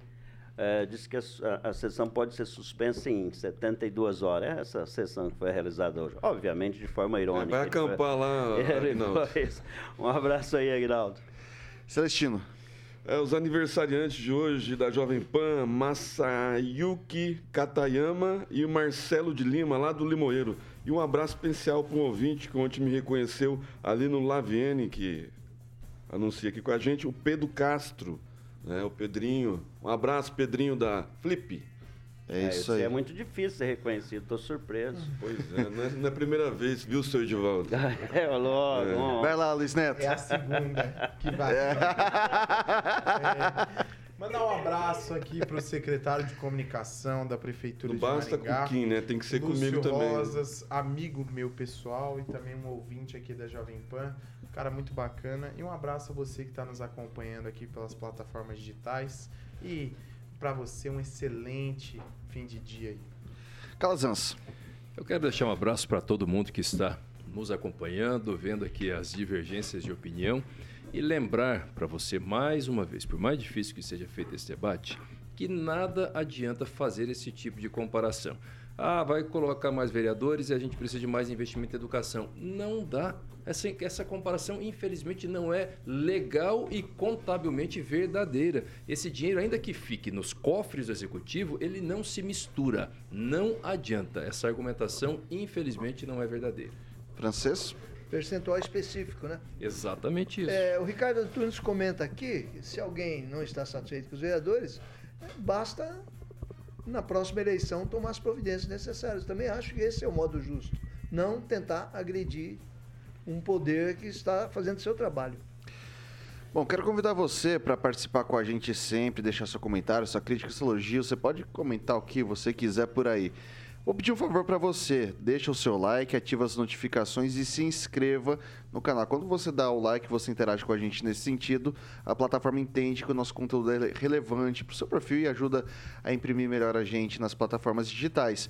é, disse que a, a, sessão pode ser suspensa em 72 horas. É essa sessão que foi realizada hoje. Obviamente, de forma irônica. vai acampar foi... lá, Agnaldo. Um abraço aí, Agnaldo. Celestino. É, os aniversariantes de hoje da Jovem Pan, Masayuki Katayama e o Marcelo de Lima, lá do Limoeiro. E um abraço especial para um ouvinte que ontem me reconheceu ali no Laviene, que anuncia aqui com a gente, o Pedro Castro, né, o Pedrinho. Um abraço, Pedrinho da Flip. É, isso aí. É muito difícil ser reconhecido, estou surpreso. Pois é, não é, não é a primeira vez, viu, seu Edivaldo? é, logo. É. Vai lá, Luiz Neto. É a segunda que vai. É. Mandar um abraço aqui para o secretário de comunicação da Prefeitura não de basta Maringá. Cuquim, né? Tem que ser Lúcio comigo também. Rosas, amigo meu pessoal e também um ouvinte aqui da Jovem Pan. Cara muito bacana. E um abraço a você que está nos acompanhando aqui pelas plataformas digitais. E para você um excelente fim de dia aí. Calazans. Eu quero deixar um abraço para todo mundo que está nos acompanhando, vendo aqui as divergências de opinião e lembrar para você mais uma vez, por mais difícil que seja feito esse debate, que nada adianta fazer esse tipo de comparação. Ah, vai colocar mais vereadores e a gente precisa de mais investimento em educação. Não dá. Essa, essa comparação, infelizmente, não é legal e contabilmente verdadeira. Esse dinheiro, ainda que fique nos cofres do executivo, ele não se mistura. Não adianta. Essa argumentação, infelizmente, não é verdadeira. Francês? Percentual específico, né? Exatamente isso. É, o Ricardo Antunes comenta aqui: se alguém não está satisfeito com os vereadores, basta na próxima eleição tomar as providências necessárias. Também acho que esse é o modo justo. Não tentar agredir um poder que está fazendo seu trabalho. Bom, quero convidar você para participar com a gente sempre, deixar seu comentário, sua crítica, seu elogio. Você pode comentar o que você quiser por aí. Vou pedir um favor para você, deixa o seu like, ativa as notificações e se inscreva no canal. Quando você dá o like, você interage com a gente nesse sentido, a plataforma entende que o nosso conteúdo é relevante para o seu perfil e ajuda a imprimir melhor a gente nas plataformas digitais.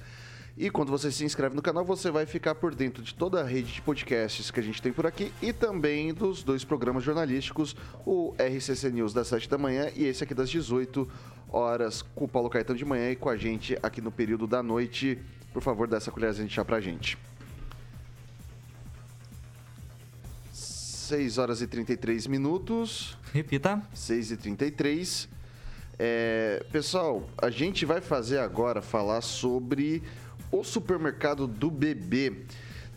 E quando você se inscreve no canal, você vai ficar por dentro de toda a rede de podcasts que a gente tem por aqui e também dos dois programas jornalísticos, o RCC News das 7 da manhã e esse aqui das 18 horas com o Paulo Caetano de manhã e com a gente aqui no período da noite. Por favor, dá essa colherzinha de chá pra gente. 6 horas e 33 minutos. Repita. 6 e 33. É, pessoal, a gente vai fazer agora falar sobre o supermercado do bebê.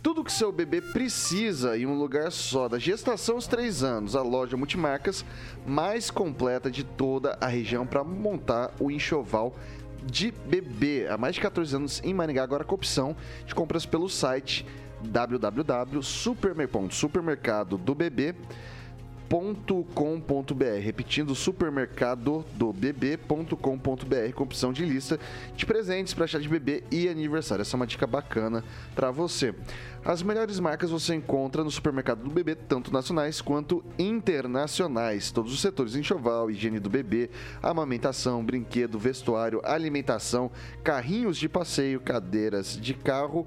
Tudo que seu bebê precisa em um lugar só, da gestação aos três anos, a loja multimarcas mais completa de toda a região para montar o enxoval de bebê. Há mais de 14 anos em Maringá, agora com opção de compras pelo site www.supermercado bebê.com.br. Repetindo, supermercado do bebê.com.br com opção de lista de presentes para chá de bebê e aniversário. Essa é uma dica bacana para você. As melhores marcas você encontra no supermercado do bebê, tanto nacionais quanto internacionais. Todos os setores enxoval, higiene do bebê, amamentação, brinquedo, vestuário, alimentação, carrinhos de passeio, cadeiras de carro,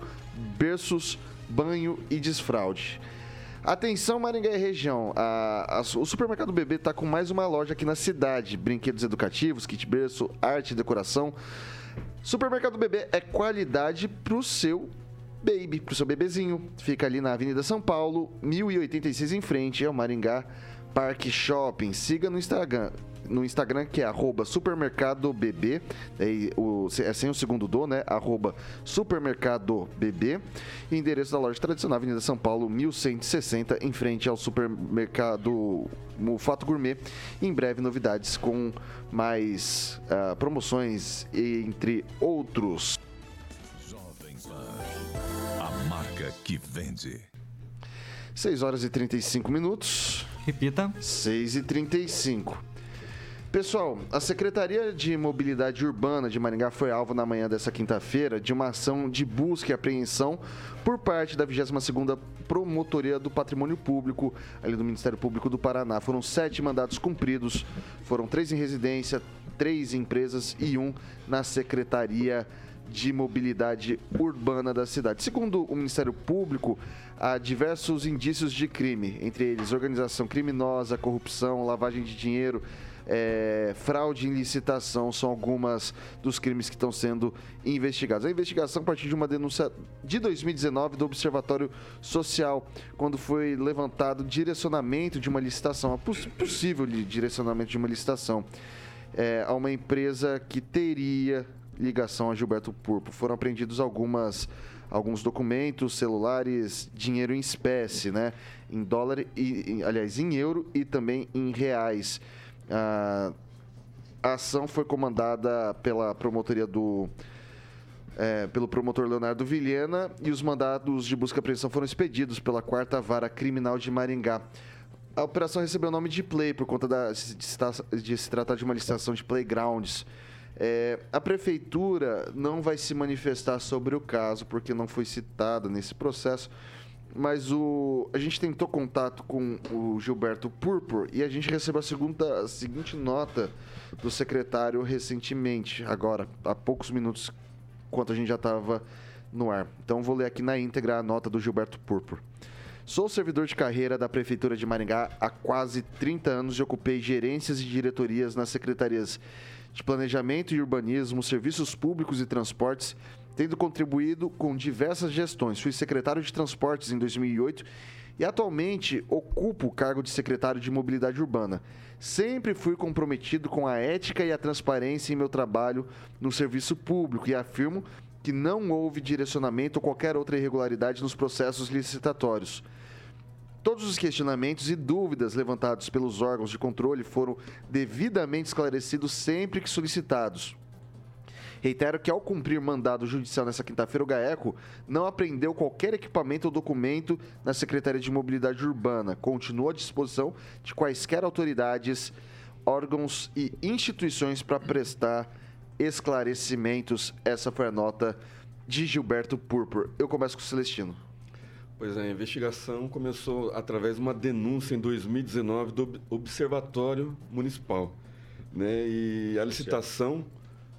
berços, banho e desfraude. Atenção, Maringá e região. A, a, o Supermercado Bebê está com mais uma loja aqui na cidade. Brinquedos educativos, kit berço, arte e decoração. Supermercado Bebê é qualidade para o seu baby, para o seu bebezinho. Fica ali na Avenida São Paulo, 1086 em frente ao Maringá Parque Shopping. Siga no Instagram, no Instagram, que é arroba supermercadobb, é, é sem o segundo do, né? Arroba supermercadobb. E endereço da loja tradicional, Avenida São Paulo, 1160, em frente ao supermercado Mufato Gourmet. Em breve, novidades com mais ah, promoções, entre outros. Jovem Pan. A marca que vende. 6 horas e 35 minutos. Repita. 6 e 35. Pessoal, a Secretaria de Mobilidade Urbana de Maringá foi alvo na manhã dessa quinta-feira de uma ação de busca e apreensão por parte da 22ª Promotoria do Patrimônio Público, ali do Ministério Público do Paraná. Foram sete mandados cumpridos, foram três em residência, três em empresas e um na Secretaria de Mobilidade Urbana da cidade. Segundo o Ministério Público, há diversos indícios de crime, entre eles organização criminosa, corrupção, lavagem de dinheiro, é, fraude em licitação são algumas dos crimes que estão sendo investigados. A investigação a partir de uma denúncia de 2019 do Observatório Social, quando foi levantado direcionamento de uma licitação, poss possível direcionamento de uma licitação é, a uma empresa que teria ligação a Gilberto Purpo. Foram apreendidos algumas alguns documentos, celulares, dinheiro em espécie, né? Em dólar e, aliás, em euro e também em reais. Ah, a ação foi comandada pela promotoria do é, pelo promotor Leonardo Vilhena e os mandados de busca e apreensão foram expedidos pela quarta vara criminal de Maringá. A operação recebeu o nome de Play por conta da, de, de se tratar de uma licitação de playgrounds. É, a prefeitura não vai se manifestar sobre o caso porque não foi citada nesse processo, mas o, a gente tentou contato com o Gilberto Purpur e a gente recebeu a, segunda, a seguinte nota do secretário recentemente, agora, há poucos minutos, enquanto a gente já estava no ar. Então vou ler aqui na íntegra a nota do Gilberto Purpur. Sou servidor de carreira da Prefeitura de Maringá há quase 30 anos e ocupei gerências e diretorias nas secretarias de Planejamento e Urbanismo, Serviços Públicos e Transportes, tendo contribuído com diversas gestões. Fui secretário de Transportes em 2008 e atualmente ocupo o cargo de secretário de Mobilidade Urbana. Sempre fui comprometido com a ética e a transparência em meu trabalho no serviço público e afirmo que não houve direcionamento ou qualquer outra irregularidade nos processos licitatórios. Todos os questionamentos e dúvidas levantados pelos órgãos de controle foram devidamente esclarecidos sempre que solicitados. Reitero que, ao cumprir mandado judicial nessa quinta-feira, o GAECO não apreendeu qualquer equipamento ou documento na Secretaria de Mobilidade Urbana. Continua à disposição de quaisquer autoridades, órgãos e instituições para prestar esclarecimentos. Essa foi a nota de Gilberto Purpur. Eu começo com o Celestino. Pois é, a investigação começou através de uma denúncia em 2019 do Ob- Observatório Municipal. Né? E a licitação.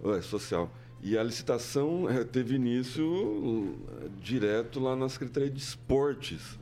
É, social. E a licitação eh, teve início eh, direto lá na Secretaria de Esportes.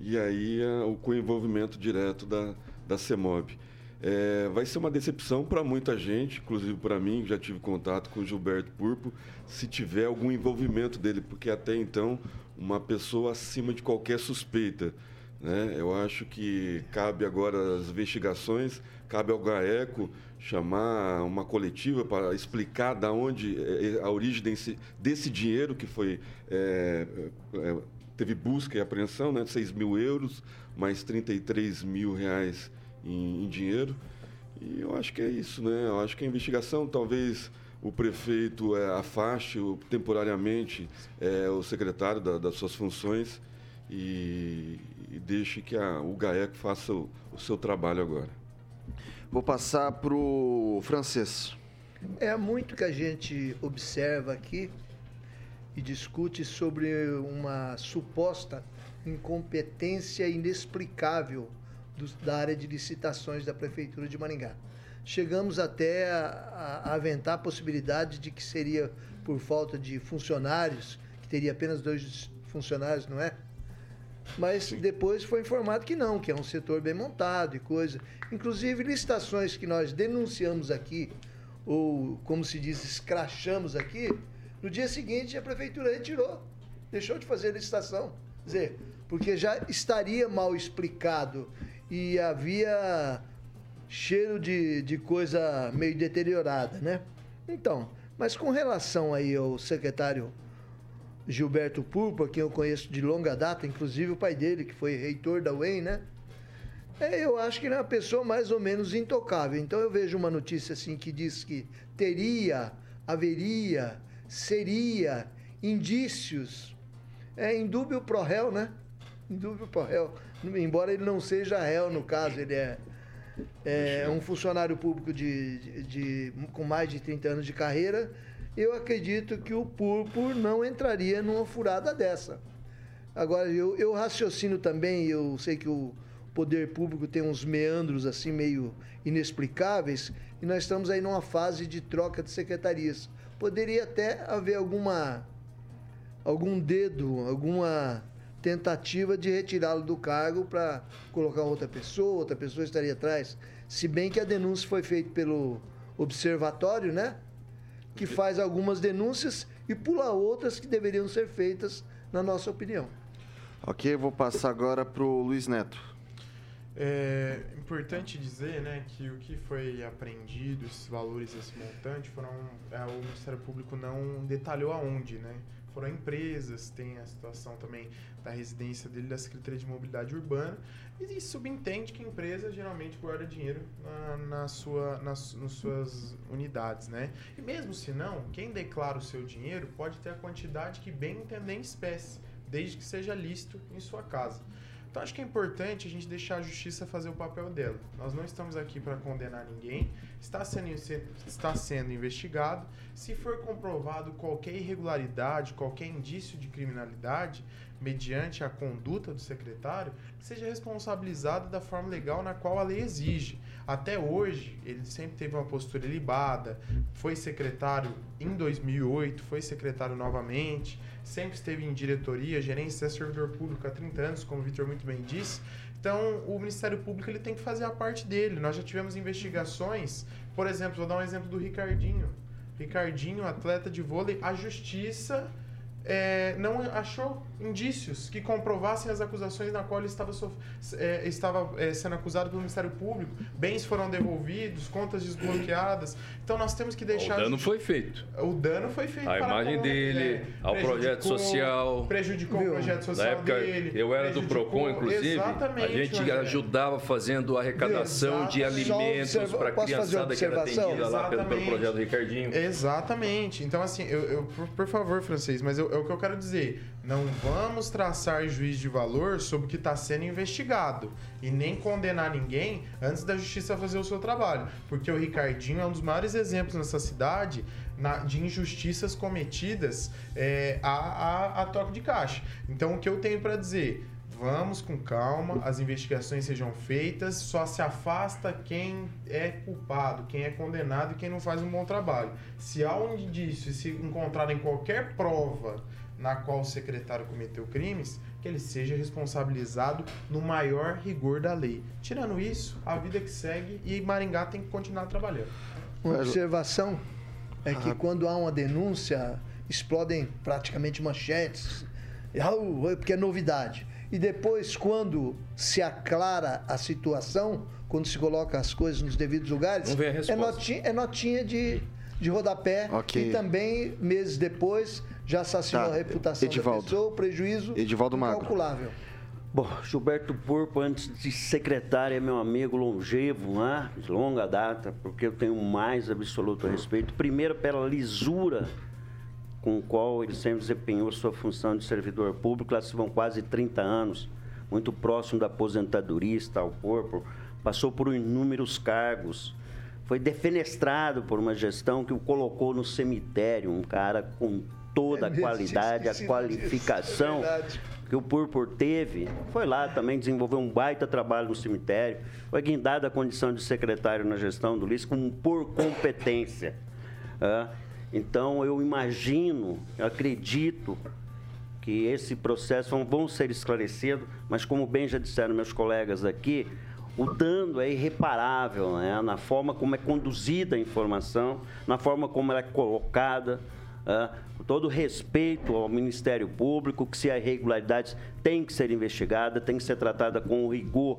E aí eh, o envolvimento direto da, da CEMOB. É, vai ser uma decepção para muita gente, inclusive para mim, que já tive contato com o Gilberto Purpo, se tiver algum envolvimento dele, porque até então uma pessoa acima de qualquer suspeita. Né? Eu acho que cabe agora as investigações, cabe ao GAECO chamar uma coletiva para explicar da onde é, é a origem desse, desse dinheiro que foi é, é, teve busca e apreensão, né, 6 mil euros, mais 33 mil reais em, em dinheiro. E eu acho que é isso, né? Eu acho que a investigação, talvez o prefeito é, afaste temporariamente o secretário da- das suas funções e, e deixe que a- o GAEC faça o, o seu trabalho agora. Vou passar pro francês. É muito que a gente observa aqui e discute sobre uma suposta incompetência inexplicável da área de licitações da Prefeitura de Maringá. Chegamos até a, a aventar a possibilidade de que seria por falta de funcionários, que teria apenas dois funcionários, não é? Mas depois foi informado que não, que é um setor bem montado e coisa. Inclusive, licitações que nós denunciamos aqui, ou como se diz, escrachamos aqui, no dia seguinte a prefeitura retirou, deixou de fazer a licitação. Quer dizer, porque já estaria mal explicado e havia cheiro de, de coisa meio deteriorada, né? Então, mas com relação aí ao secretário Gilberto Purpa, quem eu conheço de longa data, inclusive o pai dele, que foi reitor da UEM, né? É, eu acho que ele é uma pessoa mais ou menos intocável. Então eu vejo uma notícia assim que diz que teria, haveria, seria indícios. É indúbio pro réu, né? Indúbio pro réu. Embora ele não seja réu, no caso, ele é, é um funcionário público de, de, de- com mais de 30 anos de carreira. Eu acredito que o Purpur não entraria numa furada dessa. Agora, eu, eu raciocino também, eu sei que o poder público tem uns meandros assim meio inexplicáveis, e nós estamos aí numa fase de troca de secretarias. Poderia até haver alguma algum dedo, alguma tentativa de retirá-lo do cargo para colocar outra pessoa, outra pessoa estaria atrás. Se bem que a denúncia foi feita pelo observatório, né? Que faz algumas denúncias e pula outras que deveriam ser feitas, na nossa opinião. Ok, vou passar agora pro Luiz Neto. É importante dizer né, que o que foi apreendido, esses valores, esse montante, foram. é, o Ministério Público não detalhou aonde, né? Foram empresas, tem a situação também da residência dele, da Secretaria de Mobilidade Urbana, e subentende que a empresa geralmente guarda dinheiro na, na sua, nas, nas suas unidades, né? E mesmo se não, quem declara o seu dinheiro pode ter a quantidade que bem entender em espécie, desde que seja lícito em sua casa. Então acho que é importante a gente deixar a justiça fazer o papel dela. Nós não estamos aqui para condenar ninguém, está sendo, está sendo investigado. Se for comprovado qualquer irregularidade, qualquer indício de criminalidade, mediante a conduta do secretário, seja responsabilizado da forma legal na qual a lei exige. Até hoje, ele sempre teve uma postura ilibada, foi secretário em 2008, foi secretário novamente, sempre esteve em diretoria, gerência, é servidor público há 30 anos, como o Vitor muito bem disse. Então, o Ministério Público ele tem que fazer a parte dele. Nós já tivemos investigações, por exemplo, vou dar um exemplo do Ricardinho. Ricardinho, atleta de vôlei, a justiça é, não achou indícios que comprovassem as acusações na qual ele estava, sof- é, estava é, sendo acusado pelo Ministério Público. Bens foram devolvidos, contas desbloqueadas. Então nós temos que deixar. O dano foi feito. O dano foi feito. A para imagem com- dele, é, ao projeto social. Prejudicou o projeto Na social época, dele. eu era do PROCON, inclusive. Exatamente, a gente ajudava fazendo arrecadação de Exato. Só alimentos observa- para a criançada que era atendida lá pelo, pelo Exatamente. projeto Ricardinho. Exatamente. Então, assim, eu, eu- por, por favor, francês, mas eu- é o que eu quero dizer. Não vamos traçar juiz de valor sobre o que está sendo investigado e nem condenar ninguém antes da justiça fazer o seu trabalho. Porque o Ricardinho é um dos maiores exemplos nessa cidade na- de injustiças cometidas é, a, a, a toque de caixa. Então, o que eu tenho para dizer? Vamos com calma, as investigações sejam feitas, só se afasta quem é culpado, quem é condenado e quem não faz um bom trabalho. Se há um indício e se encontrarem qualquer prova na qual o secretário cometeu crimes, que ele seja responsabilizado no maior rigor da lei. Tirando isso, a vida que segue e Maringá tem que continuar trabalhando. Uma observação é que quando há uma denúncia, explodem praticamente manchetes, "Au, é porque é novidade. E depois, quando se aclara a situação, quando se coloca as coisas nos devidos lugares, é resposta. notinha, é notinha de, de rodapé. Ok. E também, meses depois, já assassinou Tá. a reputação Edivaldo. da pessoa, o prejuízo Edivaldo Magro. incalculável. Bom, Gilberto Purpo, antes de secretário, é meu amigo longevo, né? de longa data, porque eu tenho mais absoluto respeito. Primeiro, pela lisura com o qual ele sempre desempenhou sua função de servidor público. Lá se vão quase 30 anos, muito próximo da aposentadoria, está ao corpo. Passou por inúmeros cargos. Foi defenestrado por uma gestão que o colocou no cemitério, um cara com toda É a qualidade, a disso, qualificação é que o Purpur teve, foi lá também desenvolver um baita trabalho no cemitério, foi guindado a condição de secretário na gestão do LIS com, por competência. Ah, então, eu imagino, eu acredito que esse processo vão, ser esclarecido, mas como bem já disseram meus colegas aqui, o dano é irreparável né? na forma como é conduzida a informação, na forma como ela é colocada, ah, com todo respeito ao Ministério Público, que se há irregularidades tem que ser investigada, tem que ser tratada com rigor.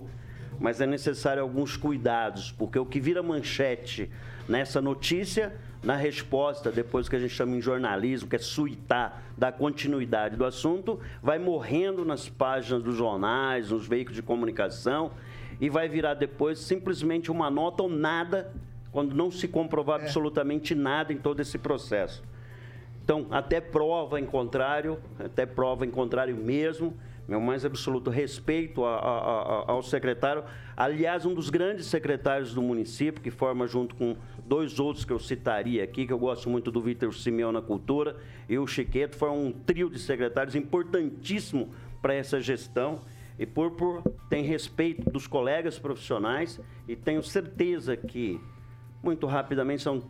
mas é necessário alguns cuidados, porque o que vira manchete nessa notícia, na resposta, depois que a gente chama em jornalismo, que é suitar, dar continuidade do assunto, vai morrendo nas páginas dos jornais, nos veículos de comunicação, e vai virar depois simplesmente uma nota ou nada, quando não se comprovar absolutamente nada em todo esse processo. Então, até prova em contrário, até prova em contrário mesmo, meu mais absoluto respeito a- a- a- ao secretário. Aliás, um dos grandes secretários do município, que forma junto com dois outros que eu citaria aqui, que eu gosto muito do Vitor Simeão na cultura e o Chiqueto, foram um trio de secretários importantíssimo para essa gestão. E por, por tem respeito dos colegas profissionais e tenho certeza que muito rapidamente são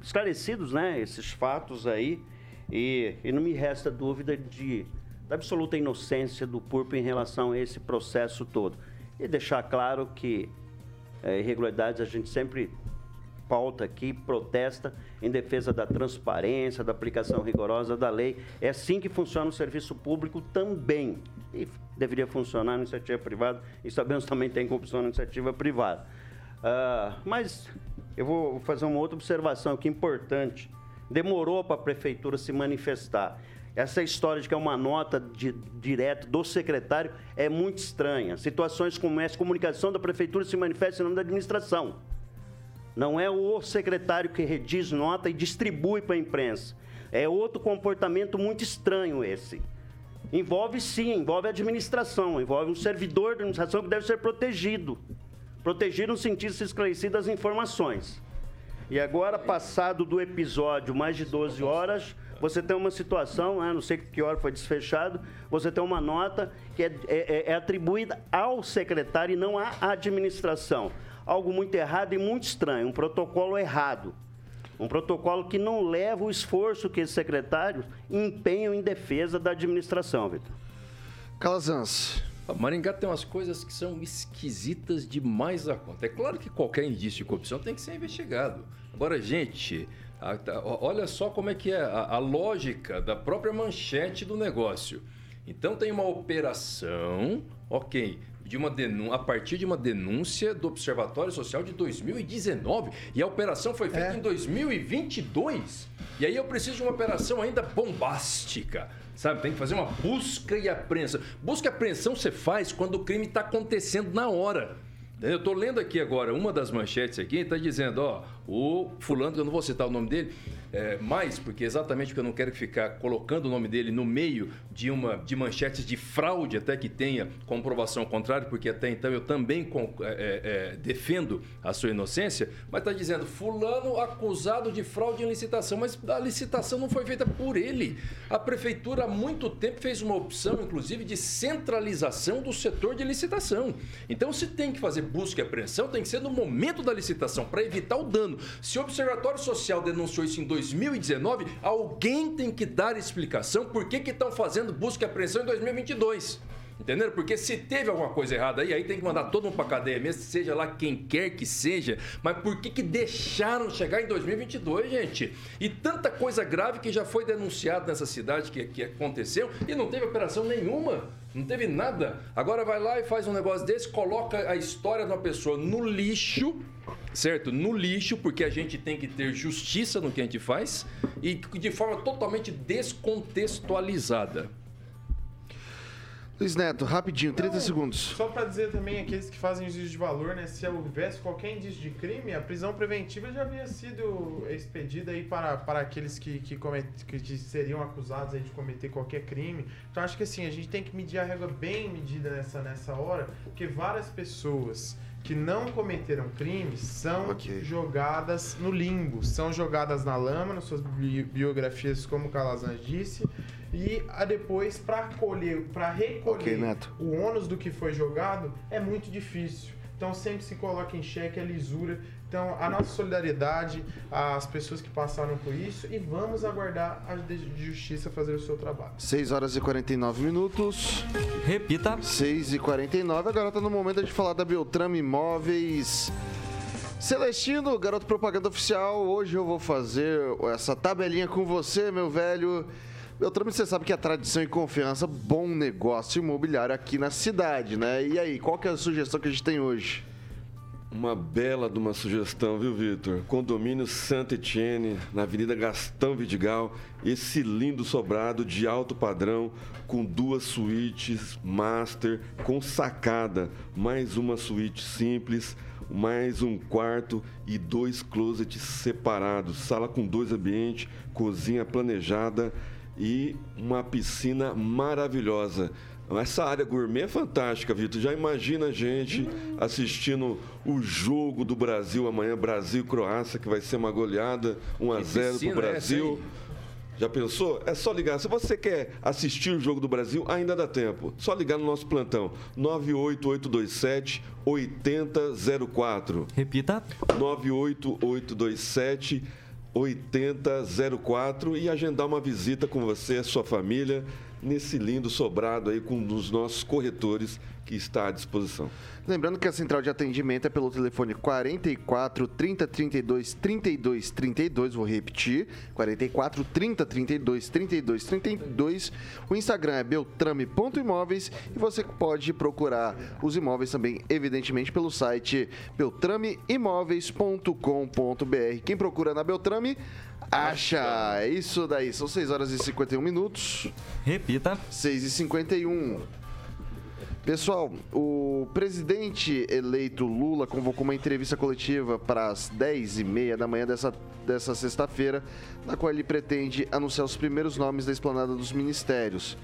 esclarecidos, né, esses fatos aí, e, e não me resta dúvida de da absoluta inocência do Purpo em relação a esse processo todo. E deixar claro que é, irregularidades a gente sempre pauta aqui, protesta em defesa da transparência, da aplicação rigorosa da lei. É assim que funciona o serviço público também. E deveria funcionar na iniciativa privada, e sabemos também tem corrupção na iniciativa privada. Ah, mas eu vou fazer uma outra observação aqui importante. Demorou para a prefeitura se manifestar. Essa história de que é uma nota de, direto do secretário é muito estranha. Situações como essa, comunicação da prefeitura se manifesta em nome da administração. Não é o secretário que rediz nota e distribui para a imprensa. É outro comportamento muito estranho esse. Envolve sim, envolve a administração, envolve um servidor da administração que deve ser protegido. Protegido no sentido de ser esclarecido as informações. E agora, passado do episódio mais de 12 horas, você tem uma situação, né, não sei que hora foi desfechado, você tem uma nota que é, é- é atribuída ao secretário e não à administração. Algo muito errado e muito estranho, um protocolo errado. Um protocolo que não leva o esforço que esses secretários empenham em defesa da administração, Vitor. Calazans. A Maringá tem umas coisas que são esquisitas demais a conta. É claro que qualquer indício de corrupção tem que ser investigado. Agora, gente, olha só como é que é a, a lógica da própria manchete do negócio. Então tem uma operação, ok, de uma denun- a partir de uma denúncia do Observatório Social de 2019 e a operação foi feita em 2022. E aí eu preciso de uma operação ainda bombástica. Sabe, tem que fazer uma busca e apreensão. Busca e apreensão você faz quando o crime está acontecendo na hora. Eu estou lendo aqui agora uma das manchetes aqui, está dizendo, ó, o fulano, que eu não vou citar o nome dele, é, mais, porque exatamente porque eu não quero ficar colocando o nome dele no meio de uma de manchetes de fraude, até que tenha comprovação contrária, porque até então eu também com- é, é, é, defendo a sua inocência, mas está dizendo, fulano acusado de fraude em licitação, mas a licitação não foi feita por ele. A prefeitura há muito tempo fez uma opção, inclusive, de centralização do setor de licitação. Então, se tem que fazer busca e apreensão, tem que ser no momento da licitação, para evitar o dano. Se o Observatório Social denunciou isso em 2019, alguém tem que dar explicação por que estão fazendo busca e apreensão em 2022. Entenderam? Porque se teve alguma coisa errada aí, aí tem que mandar todo mundo pra cadeia mesmo, seja lá quem quer que seja. Mas por que que deixaram chegar em 2022, gente? E tanta coisa grave que já foi denunciada nessa cidade que, que aconteceu e não teve operação nenhuma. Não teve nada. Agora vai lá e faz um negócio desse, coloca a história de uma pessoa no lixo, certo? No lixo, porque a gente tem que ter justiça no que a gente faz e de forma totalmente descontextualizada. Luiz Neto, rapidinho, 30 Não, segundos. Só para dizer também, aqueles que fazem juízo de valor, né? Se houvesse qualquer indício de crime, a prisão preventiva já havia sido expedida aí para, para aqueles que, que, comet, que seriam acusados aí de cometer qualquer crime. Então acho que assim, a gente tem que medir a régua bem medida nessa, nessa hora, porque várias pessoas que não cometeram crimes são jogadas no limbo, são jogadas na lama, nas suas bi- biografias, como o Calazans disse, e a depois para colher, para recolher Ok, Neto. o ônus do que foi jogado é muito difícil. Então sempre se coloca em xeque a lisura. Então a nossa solidariedade às pessoas que passaram por isso e vamos aguardar a de- justiça fazer o seu trabalho. 6 horas e 49 minutos. Repita. 6 e 49. Agora tá no momento de falar da Beltrame Imóveis. Celestino, garoto propaganda oficial. Hoje eu vou fazer essa tabelinha com você, meu velho. Beltrame, você sabe que a tradição e confiança, bom negócio imobiliário aqui na cidade, né? E aí, qual que é a sugestão que a gente tem hoje? Uma bela de uma sugestão, viu, Vitor? Condomínio Santa Etienne, na Avenida Gastão Vidigal. Esse lindo sobrado de alto padrão, com duas suítes master, com sacada, mais uma suíte simples, mais um quarto e dois closets separados. Sala com dois ambientes, cozinha planejada e uma piscina maravilhosa. Essa área gourmet é fantástica, Vitor. Já imagina a gente assistindo o jogo do Brasil amanhã, Brasil e Croácia, que vai ser uma goleada 1 a Que 0 piscina pro é Brasil. hein? Já pensou? É só ligar. Se você quer assistir o jogo do Brasil, ainda dá tempo. Só ligar no nosso plantão 98827 8004. Repita. 98827 8004 e agendar uma visita com você sua família nesse lindo sobrado aí com um dos nossos corretores que está à disposição. Lembrando que a central de atendimento é pelo telefone 44 30 32 32 32, vou repetir, 44 30 32 32 32. O Instagram é beltrame.imóveis e você pode procurar os imóveis também, evidentemente, pelo site beltrameimóveis.com.br. Quem procura na Beltrame, acha. É isso daí, são 6 horas e 51 minutos. Repita. 6 e 51. Pessoal, o presidente eleito Lula convocou uma entrevista coletiva para as 10h30 da manhã dessa, dessa sexta-feira, na qual ele pretende anunciar os primeiros nomes da esplanada dos ministérios.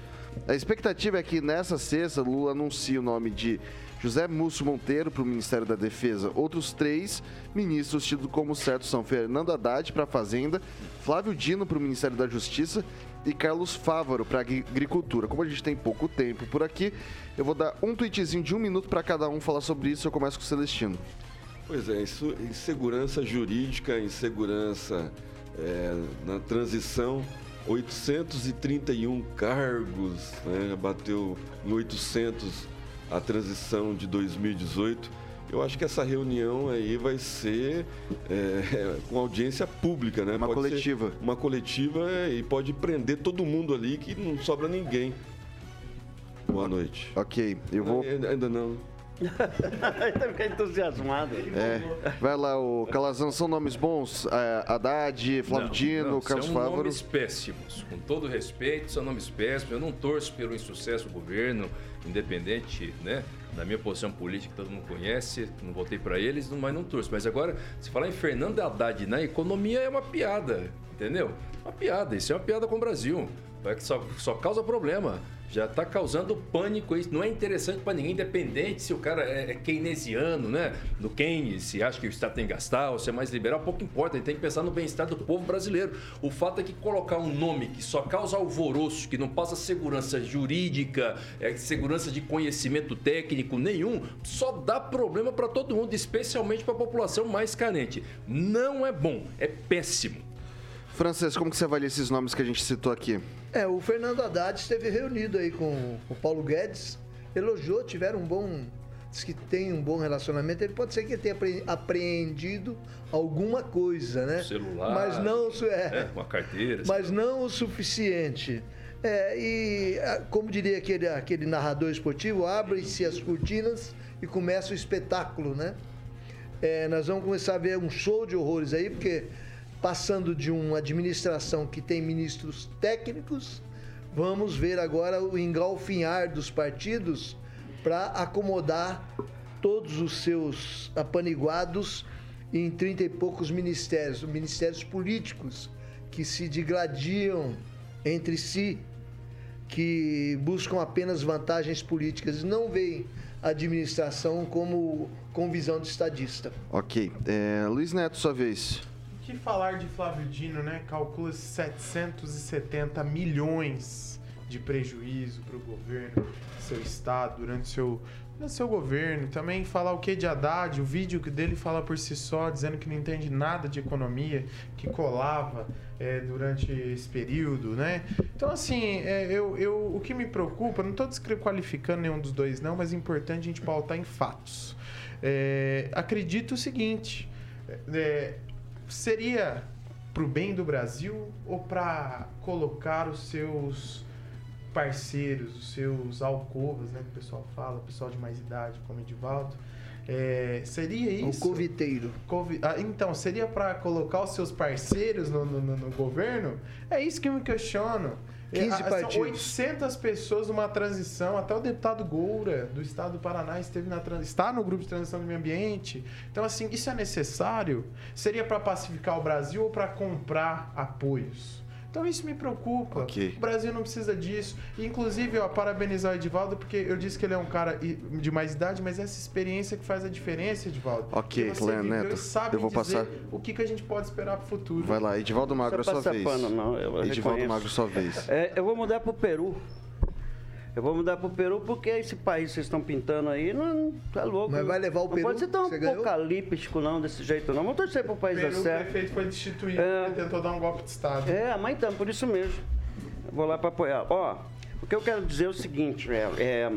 A expectativa é que nessa sexta Lula anuncie o nome de José Múcio Monteiro para o Ministério da Defesa. Outros três ministros tidos como certos são Fernando Haddad para a Fazenda, Flávio Dino para o Ministério da Justiça e Carlos Fávaro para Agricultura. Como a gente tem pouco tempo por aqui, eu vou dar um tweetzinho de um minuto para cada um falar sobre isso. Eu começo com o Celestino. Pois é, isso, insegurança jurídica, insegurança é, na transição, 831 cargos, né, bateu em 800 a transição de 2018. Eu acho que essa reunião aí vai ser é, com audiência pública, né? Uma Pode coletiva. Uma coletiva e pode prender todo mundo ali que não sobra ninguém. Boa noite. Ok, eu vou. Ainda não. Ainda fica entusiasmado. É, vai lá, o Calazão, são nomes bons? É, Haddad, Flávio Não, Dino, não, Carlos são Fávaro. nomes péssimos. Com todo respeito, são nomes péssimos. Eu não torço pelo insucesso do governo, independente né, da minha posição política, todo mundo conhece. Não votei para eles, mas não torço. Mas agora, se falar em Fernando Haddad na economia, é uma piada, entendeu? Uma piada. Isso é uma piada com o Brasil. Vai que só, só causa problema. Já está causando pânico isso. Não é interessante para ninguém, independente se o cara é, é keynesiano, né? No Keynes, se acha que o Estado tem que gastar ou se é mais liberal, pouco importa. Ele tem que pensar no bem-estar do povo brasileiro. O fato é que colocar um nome que só causa alvoroço, que não passa segurança jurídica, é, segurança de conhecimento técnico nenhum, só dá problema para todo mundo, especialmente para a população mais carente. Não é bom, é péssimo. Francês, como que você avalia esses nomes que a gente citou aqui? É, o Fernando Haddad esteve reunido aí com o Paulo Guedes, elogiou, tiveram um bom. Diz que tem um bom relacionamento. Ele pode ser que tenha apre- apreendido alguma coisa, né? Celular. Mas não. É, É, uma carteira. mas não o suficiente. É, e como diria aquele, aquele narrador esportivo, abrem-se as cortinas e começa o espetáculo, né? É, nós vamos começar a ver um show de horrores aí, porque passando de uma administração que tem ministros técnicos, vamos ver agora o engalfinhar dos partidos para acomodar todos os seus apaniguados em trinta e poucos ministérios, ministérios políticos que se digladiam entre si, que buscam apenas vantagens políticas e não veem a administração como com visão de estadista. Ok. É, Luiz Neto, sua vez. Que falar de Flávio Dino, né? Calcula 770 milhões de prejuízo para o governo, seu estado, durante seu, seu governo. Também falar o que de Haddad, o vídeo dele fala por si só, dizendo que não entende nada de economia, que colava é, durante esse período, né? Então, assim, é, eu, eu, o que me preocupa, não estou desqualificando nenhum dos dois, não, mas é importante a gente pautar em fatos. É, acredito o seguinte, é, seria pro bem do Brasil ou para colocar os seus parceiros, os seus alcovas, né, que o pessoal fala, o pessoal de mais idade, como Edivaldo, é, seria O isso? coviteiro. Convi- Ah, então, seria para colocar os seus parceiros no, no- no- no governo? É isso que eu me questiono. 15 É, partidos. São 800 pessoas numa transição. Até o deputado Goura, do estado do Paraná, esteve na está no grupo de transição do meio ambiente. Então, assim, isso é necessário? Seria para pacificar o Brasil ou para comprar apoios? Então isso me preocupa. Ok. O Brasil não precisa disso. Inclusive, ó, parabenizar o Edivaldo, porque eu disse que ele é um cara de mais idade, mas essa experiência que faz a diferença, Edivaldo. Ok, viveu Neto, sabe eu vou dizer passar- o que, que a gente pode esperar pro futuro. Vai lá, Edivaldo Magro, é Não sua vez. pano, não, eu Edivaldo reconheço. Magro, sua vez. É, eu vou mudar pro Peru. Eu vou mudar pro Peru porque esse país que vocês estão pintando aí não tá louco. Mas vai levar o não Peru pode ser tão você ganhou? apocalíptico não, desse jeito não. Vamos torcer pro país Peru, dar o certo. prefeito foi destituído É. porque tentou dar um golpe de Estado. É, mas então, por isso mesmo. Vou lá para apoiar. Ó, o que eu quero dizer é o seguinte, é, é,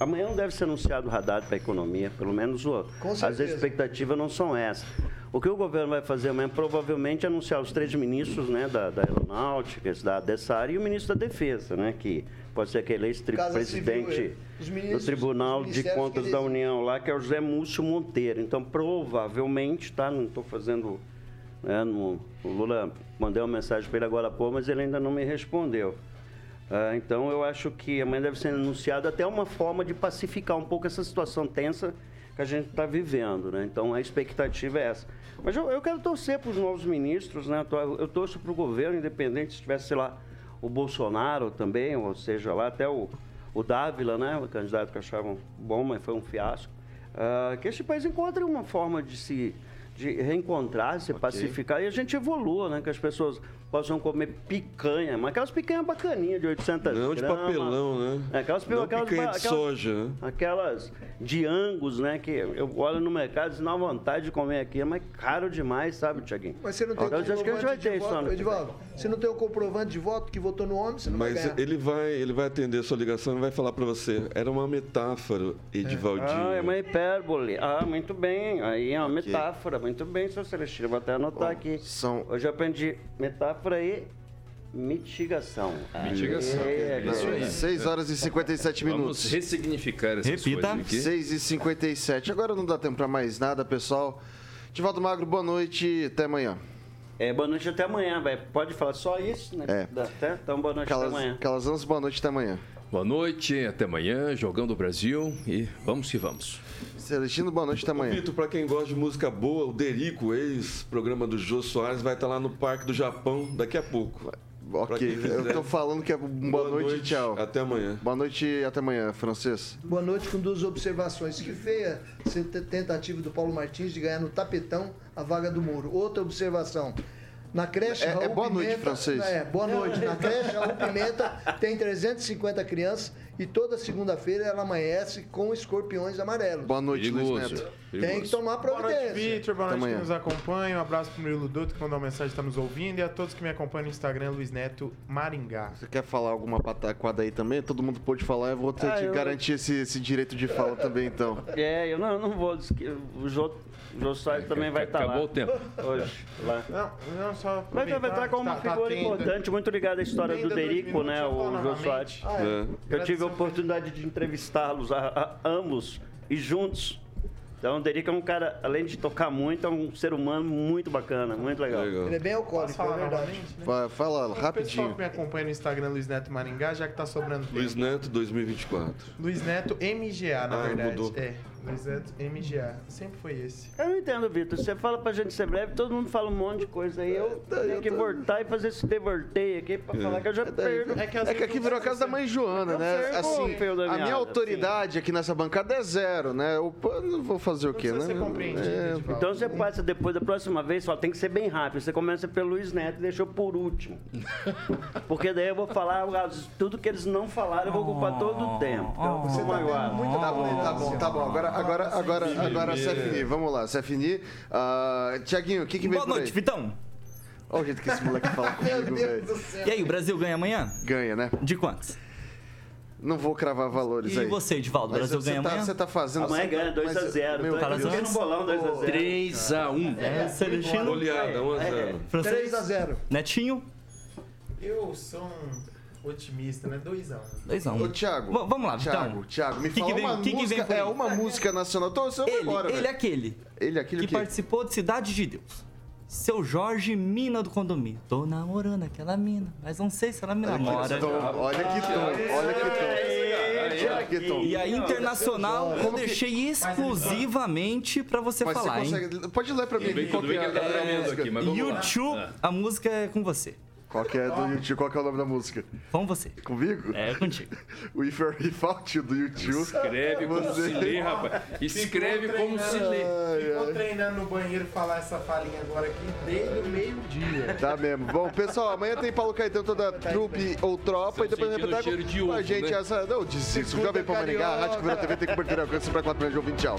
amanhã não deve ser anunciado o radar para a economia, pelo menos o- Com as expectativas não são essas. O que o governo vai fazer amanhã provavelmente é anunciar os três ministros né, da, da aeronáutica, da, dessa área e o ministro da defesa, né, que pode ser aquele ex-presidente. Os do Tribunal de Contas da União lá, que é o José Múcio Monteiro. Então, provavelmente, tá? Não estou fazendo. Né, no, o Lula mandei uma mensagem para ele agora há pouco, mas ele ainda não me respondeu. Ah, então, eu acho que amanhã deve ser anunciado até uma forma de pacificar um pouco essa situação tensa que a gente está vivendo. Né? Então, a expectativa é essa. Mas eu, eu quero torcer para os novos ministros, né? Eu tor- Eu torço para o governo, independente se tivesse, sei lá, o Bolsonaro também, ou seja, lá até o, o Dávila, né? O candidato que achavam bom, mas foi um fiasco. Ah, que este país encontre uma forma de se de reencontrar, se pacificar e a gente evolua, né? Que as pessoas possam comer picanha, mas aquelas picanhas bacaninhas de 800 Não de gramas. papelão, né? É, aquelas, Não aquelas, picanha de aquelas- soja, né? Aquelas de angus, né? Que eu olho no mercado e dá vontade de comer aqui, mas caro demais, sabe, Tiaguinho? Mas você não tem então, acho que a gente vai comprovante ter isso voto. Edivaldo, você não tem o comprovante de voto que votou no homem, você não vai Mas ele vai, ele vai atender sua ligação e vai falar pra você. Era uma metáfora, Edivaldinho. Ah, é uma hipérbole. Ah, muito bem. Aí é uma metáfora. Muito bem, seu Celestino. Vou até anotar aqui. Hoje eu aprendi metáfora e mitigação. Mitigação. É, Isso aí. 6 horas e 57 Vamos minutos. ressignificar essas coisas aqui. 6 e 57. Agora não dá tempo pra mais nada, pessoal. Divaldo Magro, boa noite. Até amanhã. É, boa noite até amanhã, vai. Pode falar só isso, né? É. Dá até? Então, boa noite Calas, até amanhã. Calazans, boa noite. Até amanhã. Boa noite, até amanhã, Jogão do Brasil e vamos que vamos. Celestino, boa noite. Até amanhã. Vitor, pra quem gosta de música boa, o Derico, ex-programa do Jô Soares, vai estar lá no Parque do Japão daqui a pouco. Ok, eu tô falando que é boa, noite, e tchau. Até amanhã. Boa noite e até amanhã, francês. Boa noite com duas observações. Que feia essa tentativa do Paulo Martins de ganhar no tapetão a vaga do Moro. Outra observação. Na creche É- é Raul boa noite, Pimenta, francês. É, boa noite. Na creche Raul Pimenta tem 350 crianças e toda segunda-feira ela amanhece com escorpiões amarelos. Boa noite, Luiz Neto. Tem que tomar Boa noite, providência. Vitor. Boa Até noite que nos acompanha. Um abraço pro Murilo Duto, que mandou uma mensagem, está nos ouvindo. E a todos que me acompanham no Instagram, Luiz Neto Maringá. Você quer falar alguma pataquada aí também? Todo mundo pode falar, eu vou ter Ah, que eu- garantir esse, esse direito de fala também, então. É, eu não, não vou. dizer que O Jô, Soares também vai estar lá. Acabou o tempo. Hoje, lá. Não, não, só Mas ele vai aproveitar estar como uma tá- tá figura tendo- importante, muito ligada à história do Derico, né? O Jô. Soares. Ah, é. Eu tive a oportunidade de entrevistá-los, a, a- ambos, e juntos. Então, o Derico é um cara, além de tocar muito, é um ser humano muito bacana, muito legal. Ele é bem alcoólico, falar é verdade. né? Vai, fala O pessoal rapidinho. que me acompanha no Instagram, Luiz Neto Maringá, já que tá sobrando tempo. Luiz Neto 2024. Luiz Neto MGA, na Ah, verdade. mudou. É, Luiz Neto MGA. Sempre foi esse. Eu não entendo, Vitor. Você fala pra gente ser breve, todo mundo fala um monte de coisa aí. Eu tenho que voltar e fazer esse devorteio aqui pra falar que eu já perdo. É que, É que aqui virou a casa da mãe Joana, Eu né? perco Assim, a minha meada, autoridade aqui nessa bancada é zero, né? Eu não vou fazer o quê, né? Você compreende, É. Então você passa depois da próxima vez, só tem que ser bem rápido. Você começa pelo Luiz Neto e deixou por último. Porque daí eu vou falar tudo que eles não falaram, eu vou ocupar todo o tempo. Então, Você tá muita Tá bom, tá bom, tá bom. Agora, agora, agora, agora, Cefini, vamos lá, Cefini. Uh, Tiaguinho, o que que vem Boa por aí? noite, Vitão. Olha o jeito que esse moleque fala Meu comigo, Deus velho. do céu. E aí, o Brasil ganha amanhã? Ganha, né? De quantos? Não vou cravar valores E aí. você, Edivaldo? O Brasil você ganha tá, amanhã? Você tá fazendo... Amanhã ganha 2 a 0. Meu Tô Deus. aqui no bolão 2 a 0. 3 a 1. É, Celestino. Goleada, 1 a 0. Francês. 3 a 0. Netinho. Eu sou um otimista, né? 2x1. 2x1. Ô, Thiago. V- vamos lá, Thiago, então. Thiago, me Que que fala vem- uma que que vem música. aí? é uma música nacional. Tô, eu vou Ele, embora, ele é aquele Ele é aquele que que... participou de Cidade de Deus. Seu Jorge, mina do condomínio. Tô namorando aquela mina, mas não sei se ela me namora. Tom, olha que tom, olha que tom. Olha que tom. E a internacional eu que- deixei exclusivamente pra você Mas falar, você hein? consegue... Pode ler pra mim. Qual que é tá a- a música? YouTube, a música é com você. Qual que é do YouTube? Qual que é o nome da música? Com você. Comigo? É contigo. O If You're Without You do YouTube. Escreve como Você- se lê, rapaz. Escreve como se lê. Ficou treinando no banheiro falar essa falinha agora aqui desde o meio-dia. Tá mesmo. Bom, pessoal, amanhã tem Paulo Caetano, toda a trupe ou tropa, e depois sentindo repete o cheiro de com a ovo, gente né? essa. Não, disse isso. Jovem Pan Maringá, Rádio que Vira TV tem cobertura alcance pra 4 milhões de ouvintes. Tchau.